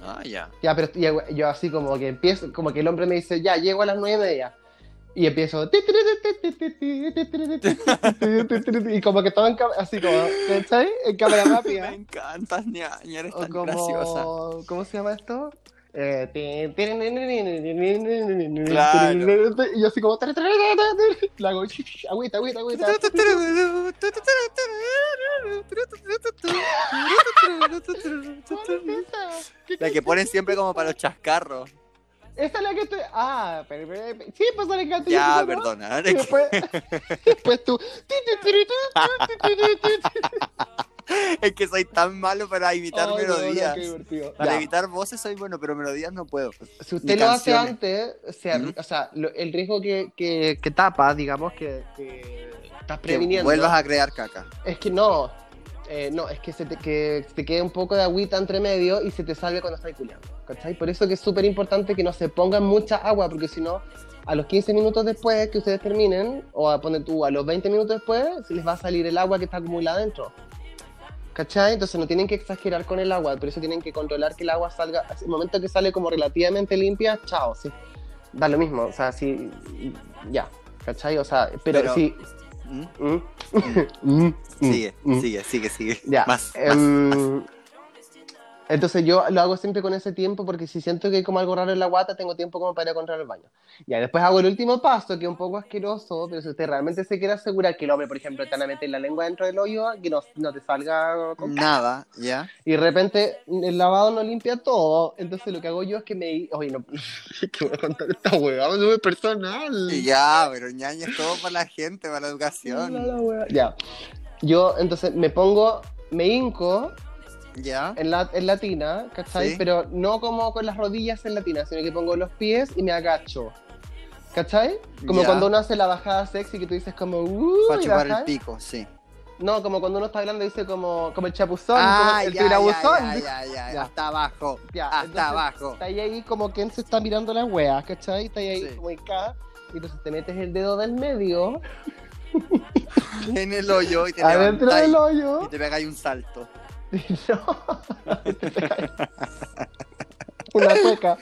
Speaker 2: Ah, ya.
Speaker 3: Ya, pero yo así como que empiezo, como que el hombre me dice, ya, llego a las nueve y media. Y empiezo. Y como que todo en así como, ¿cachai? En cámara
Speaker 2: Me
Speaker 3: rápida.
Speaker 2: encantas, ñaña, eres
Speaker 3: O
Speaker 2: tan graciosa.
Speaker 3: como, ¿cómo se llama esto? Eh, Y yo así como, la hago, agüita, agüita, agüita.
Speaker 2: La que ponen siempre como para los chascarros.
Speaker 3: Esa es la que estoy. Ah, pero, pero- sí, pues encanta.
Speaker 2: Ya, perdona.
Speaker 3: Y después, después tú.
Speaker 2: Es que soy tan malo para imitar
Speaker 3: Ay, no, no,
Speaker 2: melodías. Para
Speaker 3: Ya.
Speaker 2: imitar voces soy bueno, pero melodías no puedo.
Speaker 3: Si
Speaker 2: Ni
Speaker 3: usted lo hace
Speaker 2: canciones.
Speaker 3: antes, se arri-
Speaker 2: Ujú.
Speaker 3: o sea, lo- el riesgo que, que, que tapa, digamos, que, que estás
Speaker 2: Que
Speaker 3: previniendo,
Speaker 2: vuelvas a crear caca.
Speaker 3: es que no, eh, no, es que se te, que te quede un poco de agüita entre medio y se te salga cuando estás culiando, ¿cachai? Por eso que es súper importante que no se ponga mucha agua, porque si no, a los 15 minutos después que ustedes terminen, o a poner tú a los 20 minutos después, se les va a salir el agua que está acumulada dentro. ¿Cachai? Entonces no tienen que exagerar con el agua, por eso tienen que controlar que el agua salga, el momento que sale como relativamente limpia, chao, sí. Da lo mismo, o sea, sí, ya, ¿cachai? O sea, pero,
Speaker 2: Pero-
Speaker 3: sí.
Speaker 2: ¿Mm?
Speaker 3: mm, mm,
Speaker 2: Sigue,
Speaker 3: mm.
Speaker 2: sigue, sigue, sigue.
Speaker 3: Ya.
Speaker 2: Más, más,
Speaker 3: em,
Speaker 2: más.
Speaker 3: Entonces yo lo hago siempre con ese tiempo porque si siento que hay como algo raro en la guata, tengo tiempo como para ir a encontrar el baño. Ya, después hago el último paso, que es un poco asqueroso, pero si usted realmente se quiere asegurar que el hombre, por ejemplo, te van a meter la lengua dentro del hoyo, que no, no te salga con
Speaker 2: Nada, ¿ya?
Speaker 3: y de repente el lavado no limpia todo. Entonces lo que hago yo es que me. Oye, no. que voy a contar esta hueá, es muy personal.
Speaker 2: Ya, pero ñaña es todo para la gente, para la educación.
Speaker 3: la hueá. Ya. Yo entonces me pongo, me hinco
Speaker 2: ¿Ya?
Speaker 3: en la, en la tina, ¿cachai?
Speaker 2: Sí.
Speaker 3: Pero no como con las rodillas en la tina, sino que pongo los pies y me agacho. ¿Cachai? Como
Speaker 2: Ya.
Speaker 3: cuando uno hace la bajada sexy que tú dices como. Uh,
Speaker 2: Para chupar el pico, sí.
Speaker 3: No, como cuando uno está hablando dice como, como el chapuzón,
Speaker 2: Ah,
Speaker 3: como el
Speaker 2: ya,
Speaker 3: tirabuzón.
Speaker 2: ya, ya, ya,
Speaker 3: Ya.
Speaker 2: Hasta abajo.
Speaker 3: Ya,
Speaker 2: hasta
Speaker 3: entonces,
Speaker 2: abajo.
Speaker 3: Está ahí, ahí como quien se está mirando las weas, ¿cachai? Está ahí, ahí
Speaker 2: Sí.
Speaker 3: como acá. Y entonces te metes el dedo del medio
Speaker 2: En el hoyo y te
Speaker 3: adentro del hoyo.
Speaker 2: y te pegáis un salto.
Speaker 3: No. Una cueca.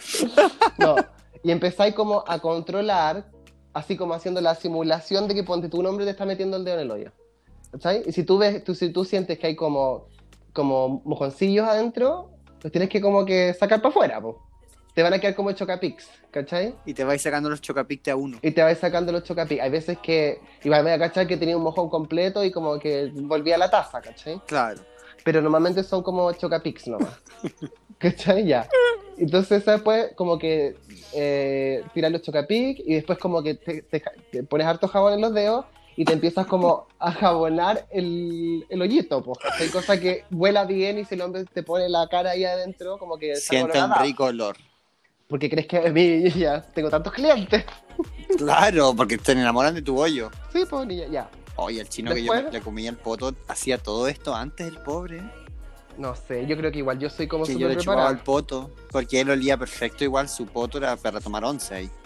Speaker 3: No. Y empezáis como a controlar, así como haciendo la simulación de que ponte tu nombre te está metiendo el dedo en el hoyo. ¿Cachai? Y si tú ves, tú, si tú sientes que hay como, como mojoncillos adentro, los tienes que como que sacar para afuera, po. Te van a quedar como chocapics, ¿cachai?
Speaker 2: Y te vais sacando los chocapic de a uno.
Speaker 3: Y te vas sacando los chocapics. Hay veces que igual me voy a cachar que tenía un mojón completo y como que volvía a la taza, ¿cachai?
Speaker 2: Claro.
Speaker 3: Pero normalmente son como chocapics nomás. ¿Cachai? Ya. Entonces después como que eh, tiras los chocapics y después como que te, te- te pones harto jabón en los dedos y te empiezas como a jabonar el, el hoyito, pues. Hay cosa que vuela bien y si el hombre te pone la cara ahí adentro, como que
Speaker 2: Siente un rico olor.
Speaker 3: Porque crees que a mí ya tengo tantos clientes.
Speaker 2: Claro, porque te enamoran de tu bollo.
Speaker 3: Sí, pues niña, ya.
Speaker 2: Oye, el chino que yo le comía el poto hacía todo esto antes, el pobre.
Speaker 3: No sé, yo creo que igual yo soy como
Speaker 2: Que yo le chupaba el poto. Porque él olía perfecto, igual su poto era para tomar once ahí.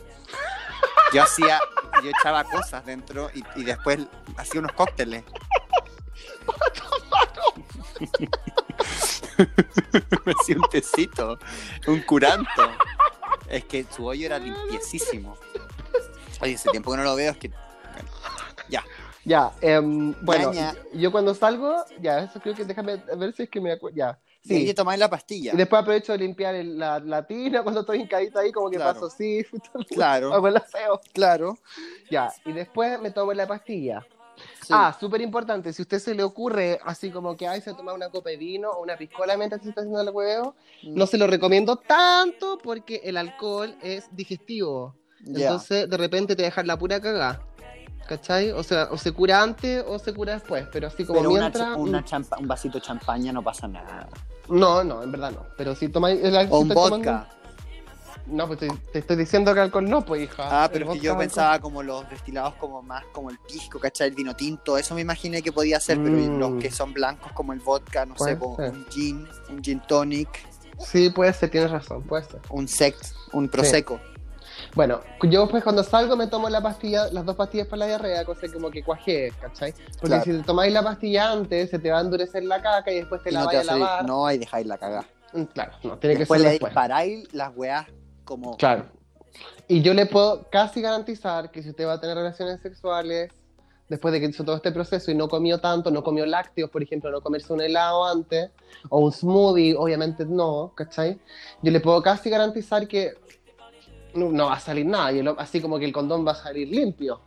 Speaker 2: Yo hacía, yo echaba cosas dentro y, y después hacía unos cócteles. Me hacía un tecito, un curanto. Es que su hoyo era limpiecísimo. Oye, ese tiempo que no lo veo es que. bueno, ya.
Speaker 3: Ya, em, bueno,
Speaker 2: Ñaña.
Speaker 3: yo cuando salgo, ya, eso creo que déjame ver si es que me acuerdo. Ya,
Speaker 2: Sí. Y tomáis la pastilla.
Speaker 3: Y después aprovecho de limpiar el- la, la tina cuando estoy hincadita ahí, como que
Speaker 2: Claro.
Speaker 3: paso así,
Speaker 2: Claro.
Speaker 3: hago el aseo.
Speaker 2: Claro.
Speaker 3: Ya, y después me tomo la pastilla.
Speaker 2: Sí.
Speaker 3: Ah, súper importante, si a usted se le ocurre así como que ay, se toma una copa de vino o una piscola mientras se está haciendo el huevo, no se lo recomiendo tanto porque el alcohol es digestivo.
Speaker 2: Ya.
Speaker 3: Entonces, de repente te deja la pura cagada. ¿Cachai? O sea, o se cura antes o se cura después, pero así como
Speaker 2: Pero
Speaker 3: mientras.
Speaker 2: una champa- un vasito de champaña no pasa nada.
Speaker 3: No, no, en verdad no. Pero si tomáis. el-
Speaker 2: O un vodka.
Speaker 3: tomando- No, pues te, te estoy diciendo que alcohol no, pues hija.
Speaker 2: Ah, pero es que yo pensaba como los destilados como más como el pisco, ¿cachai? El vino tinto, eso me imaginé que podía ser, pero
Speaker 3: Mm.
Speaker 2: los que son blancos como el vodka, no sé, como un gin, un gin tonic.
Speaker 3: Sí, puede ser, tienes razón, puede ser.
Speaker 2: un sect, un prosecco.
Speaker 3: Bueno, yo pues cuando salgo me tomo la pastilla, las dos pastillas para la diarrea, cosa como que cuaje, ¿cachai? Porque
Speaker 2: Claro.
Speaker 3: si te tomáis la pastilla antes, se te va a endurecer la caca y después te
Speaker 2: Y
Speaker 3: la
Speaker 2: no
Speaker 3: vais
Speaker 2: te
Speaker 3: a lavar.
Speaker 2: no, ahí dejáis la cagada.
Speaker 3: Mm, Claro, no, tiene
Speaker 2: Después
Speaker 3: que ser
Speaker 2: le
Speaker 3: después.
Speaker 2: disparáis las weas como
Speaker 3: Claro. Y yo le puedo casi garantizar que si usted va a tener relaciones sexuales después de que hizo todo este proceso y no comió tanto, no comió lácteos, por ejemplo, no comerse un helado antes, o un smoothie, obviamente no, ¿cachai? Yo le puedo casi garantizar que no, no va a salir nada, y el- así como que el condón va a salir limpio.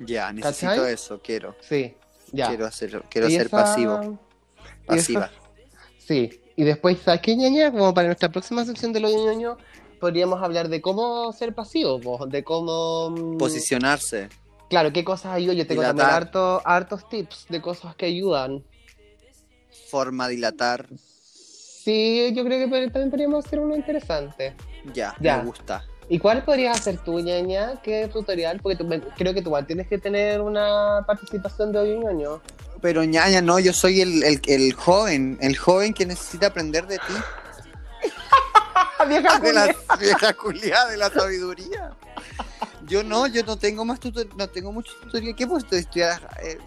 Speaker 2: ya, necesito
Speaker 3: ¿Cachai?
Speaker 2: eso, quiero.
Speaker 3: Sí, ya.
Speaker 2: Quiero ser, quiero
Speaker 3: Y
Speaker 2: ser
Speaker 3: esa-
Speaker 2: pasivo,
Speaker 3: y
Speaker 2: pasiva.
Speaker 3: esa- Sí, y después, ¿sabes qué, ñaña? Como para nuestra próxima sección de lo ñoño, podríamos hablar de cómo ser pasivo, po, de cómo... mm,
Speaker 2: Posicionarse.
Speaker 3: Claro, ¿qué cosas ayudan? Yo tengo también
Speaker 2: Dilatar.
Speaker 3: harto, hartos tips de cosas que ayudan.
Speaker 2: forma dilatar.
Speaker 3: Sí, yo creo que también podríamos hacer uno interesante.
Speaker 2: Ya,
Speaker 3: Ya.
Speaker 2: me gusta.
Speaker 3: ¿Y cuál podrías hacer tú, ñaña? ¿Qué tutorial? Porque tú creo que tú igual tienes que tener una participación de hoy ñoño.
Speaker 2: Pero ñaña, no, yo soy el, el, el joven, el joven que necesita aprender de ti.
Speaker 3: ¡Vieja
Speaker 2: de la
Speaker 3: culia!
Speaker 2: vieja culiada de la sabiduría. Yo no, yo no tengo más tutor no tengo mucho tutorial. ¿Qué pues estudiar? Eh,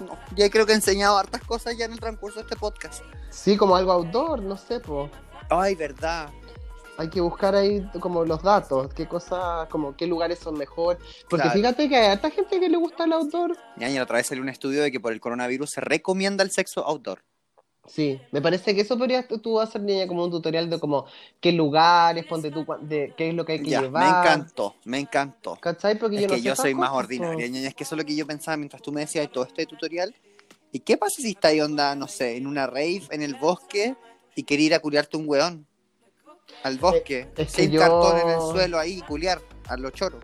Speaker 2: no. Ya creo que he enseñado hartas cosas ya en el transcurso de este podcast.
Speaker 3: Sí, como algo outdoor, no sé, po.
Speaker 2: Ay, verdad.
Speaker 3: Hay que buscar ahí como los datos, qué cosas, como qué lugares son mejor. Porque
Speaker 2: Claro.
Speaker 3: fíjate que hay harta gente que le gusta el outdoor.
Speaker 2: Ñaña, la otra vez salió un estudio de que por el coronavirus se recomienda el sexo outdoor.
Speaker 3: Sí, me parece que eso podrías tú- hacer, niña, como un tutorial de como qué lugares, ponte tú, de qué es lo que hay que
Speaker 2: Ya,
Speaker 3: llevar.
Speaker 2: me encantó, me encantó.
Speaker 3: ¿Cachai? Porque
Speaker 2: Es
Speaker 3: yo no
Speaker 2: que yo soy más ordinaria, ñaña. Es que eso es lo que yo pensaba mientras tú me decías todo este tutorial. ¿Y qué pasa si está ahí onda, no sé, en una rave, en el bosque, y quería ir a culiarte un weón? Al bosque,
Speaker 3: es que
Speaker 2: sin
Speaker 3: yo-
Speaker 2: cartón en el suelo ahí, culiar, a los choros.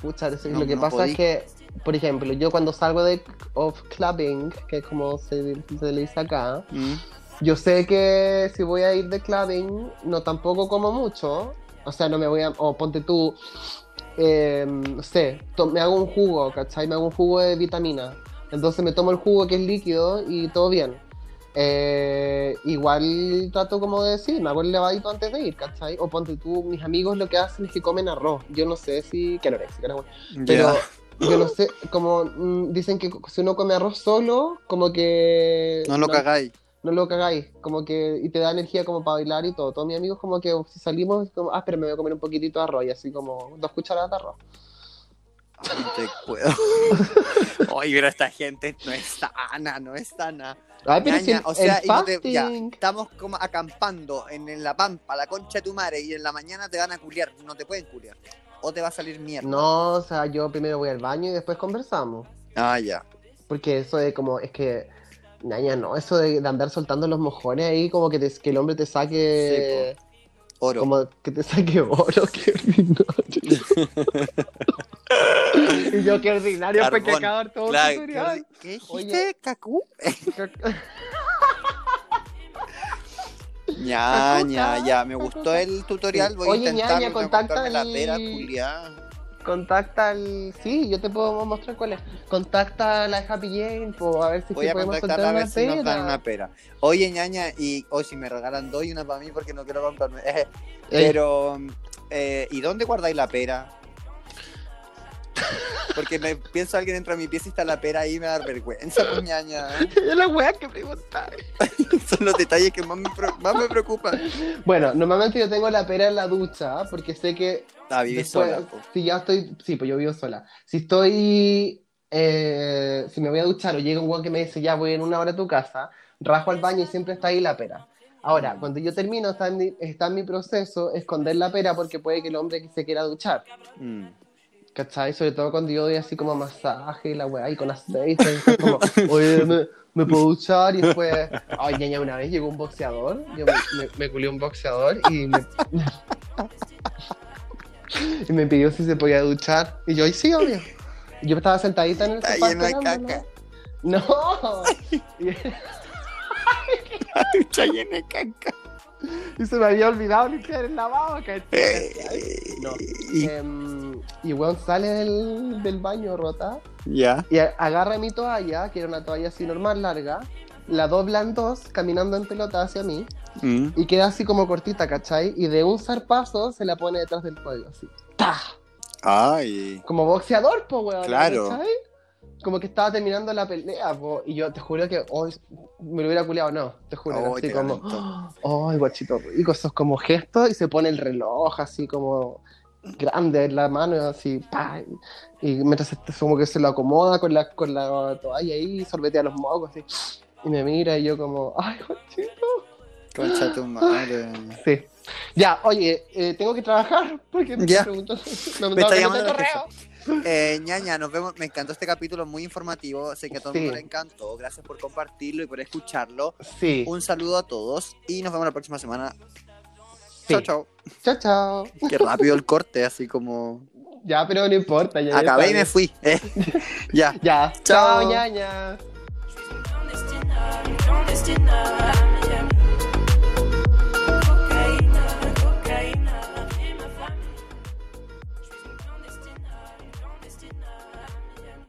Speaker 3: Pucha, eso-
Speaker 2: No,
Speaker 3: lo que
Speaker 2: no
Speaker 3: pasa
Speaker 2: podí.
Speaker 3: es que, por ejemplo, yo cuando salgo de of clubbing, que es como se, se le dice acá,
Speaker 2: Mm.
Speaker 3: yo sé que si voy a ir de clubbing, no tampoco como mucho. O sea, no me voy a. O ponte tú. eh, no sé, me hago un jugo, ¿cachai? Me hago un jugo de vitamina. Entonces me tomo el jugo que es líquido y todo bien. Eh, igual trato como de decir, me hago el levadito antes de ir, ¿cachai? O ponte tú, mis amigos lo que hacen es que comen arroz. Yo no sé si. Que anorexia, bueno. Pero yo no sé, como mm, dicen que si uno come arroz solo, como que.
Speaker 2: No lo cagáis.
Speaker 3: No lo cagáis, como que. Y te da energía como para bailar y todo. Todos mis amigos, como que si salimos, como, ah, pero me voy a comer un poquitito de arroz y así como dos cucharadas de arroz.
Speaker 2: Te puedo. Oye, pero esta gente no es sana, no es sana.
Speaker 3: Ay, pero si el,
Speaker 2: o sea,
Speaker 3: el
Speaker 2: y no te- ya, estamos como acampando en, en la pampa, la concha de tu madre, y en la mañana te van a culiar, no te pueden culiar. O te va a salir mierda.
Speaker 3: No, o sea, yo primero voy al baño y después conversamos.
Speaker 2: Ah, ya.
Speaker 3: Porque eso de como, es que, ñaña, no, eso de, de andar soltando los mojones ahí, como que, te- que el hombre te saque,
Speaker 2: Oro.
Speaker 3: como que te saque oro, qué ordinario. y yo, qué ordinario,
Speaker 2: Carbón.
Speaker 3: acabar todo
Speaker 2: Claro,
Speaker 3: el tutorial.
Speaker 2: ¿Qué dijiste. Cacú? Ñaña, ya, me gustó el tutorial, voy
Speaker 3: Oye,
Speaker 2: a intentar
Speaker 3: ñaña, contacta
Speaker 2: la pera, culiá.
Speaker 3: Contacta al. Sí, yo te puedo mostrar cuál es. Contacta a la Happy Jane, po, a ver si
Speaker 2: Voy a
Speaker 3: podemos
Speaker 2: contactarla a ver si nos dan
Speaker 3: pera.
Speaker 2: una pera. Oye, ñaña, y hoy si me regalan dos y una para mí porque no quiero comprarme. Pero, eh, ¿y dónde guardáis la pera? Porque me pienso alguien entra a mi pieza y está la pera ahí y me da vergüenza, pues ñaña.
Speaker 3: es la wea que preguntar.
Speaker 2: Son los detalles que más me, pre- más me preocupan.
Speaker 3: Bueno, normalmente yo tengo la pera en la ducha, porque sé que
Speaker 2: Ah, vivís
Speaker 3: después-
Speaker 2: sola. po.
Speaker 3: si ya estoy, sí, pues yo vivo sola. Si estoy, eh, si me voy a duchar o llega un weón que me dice, ya voy en una hora a tu casa, rajo al baño y siempre está ahí la pera. Ahora, cuando yo termino, está en mi, está en mi proceso esconder la pera porque puede que el hombre se quiera duchar.
Speaker 2: Mm.
Speaker 3: ¿Cachai? Sobre todo cuando yo doy así como masaje y la weá, y con aceite, y como, oye, ¿me, me puedo duchar? Y después, ay, ñaña, una vez llegó un boxeador, yo me, me, me culié un boxeador y me, y me pidió si se podía duchar. Y yo, ay, sí, obvio. Y yo estaba sentadita en el
Speaker 2: Está
Speaker 3: sofá
Speaker 2: lleno de caca.
Speaker 3: No.
Speaker 2: Está lleno de caca.
Speaker 3: y se me había olvidado limpiar el lavabo, ¿cachai? No.
Speaker 2: Y-
Speaker 3: Em, y weón sale del, del baño rota.
Speaker 2: Ya.
Speaker 3: Y a- agarra mi toalla, que era una toalla así normal, larga, la dobla en dos, caminando en pelota hacia mí,
Speaker 2: Mm.
Speaker 3: y queda así como cortita, ¿cachai? Y de un zarpazo se la pone detrás del cuello, así. ¡Ta!
Speaker 2: Ay.
Speaker 3: Como boxeador, po, weón.
Speaker 2: Claro.
Speaker 3: ¿cachai? Como que estaba terminando la pelea, po, y yo te juro que hoy me lo hubiera culeado, no, te juro,
Speaker 2: Ay,
Speaker 3: así
Speaker 2: te
Speaker 3: como. ¡ay, guachito rico! Esos como gestos, y se pone el reloj así como grande en la mano, así, ¡pa! Y mientras este- como que se lo acomoda con la, con la toalla ahí, sorbetea los mocos, así, y me mira, y yo como, ¡ay, guachito!
Speaker 2: Concha tu madre.
Speaker 3: Sí. Ya, oye, eh, tengo que trabajar, porque me preguntó, me,
Speaker 2: Me está llamando
Speaker 3: el
Speaker 2: la
Speaker 3: correo.
Speaker 2: Eh, ñaña, nos vemos. Me encantó este capítulo muy informativo. Sé que a todo el
Speaker 3: Sí.
Speaker 2: mundo le encantó. Gracias por compartirlo y por escucharlo.
Speaker 3: Sí,
Speaker 2: Un saludo a todos y nos vemos la próxima semana.
Speaker 3: sí.
Speaker 2: Chao, chao.
Speaker 3: Chao, chao.
Speaker 2: Qué rápido el corte, así como.
Speaker 3: Ya, pero no importa. Ya, ya
Speaker 2: Acabé y me fui. eh. ya.
Speaker 3: Ya,
Speaker 2: Chao.
Speaker 3: chao, ñaña.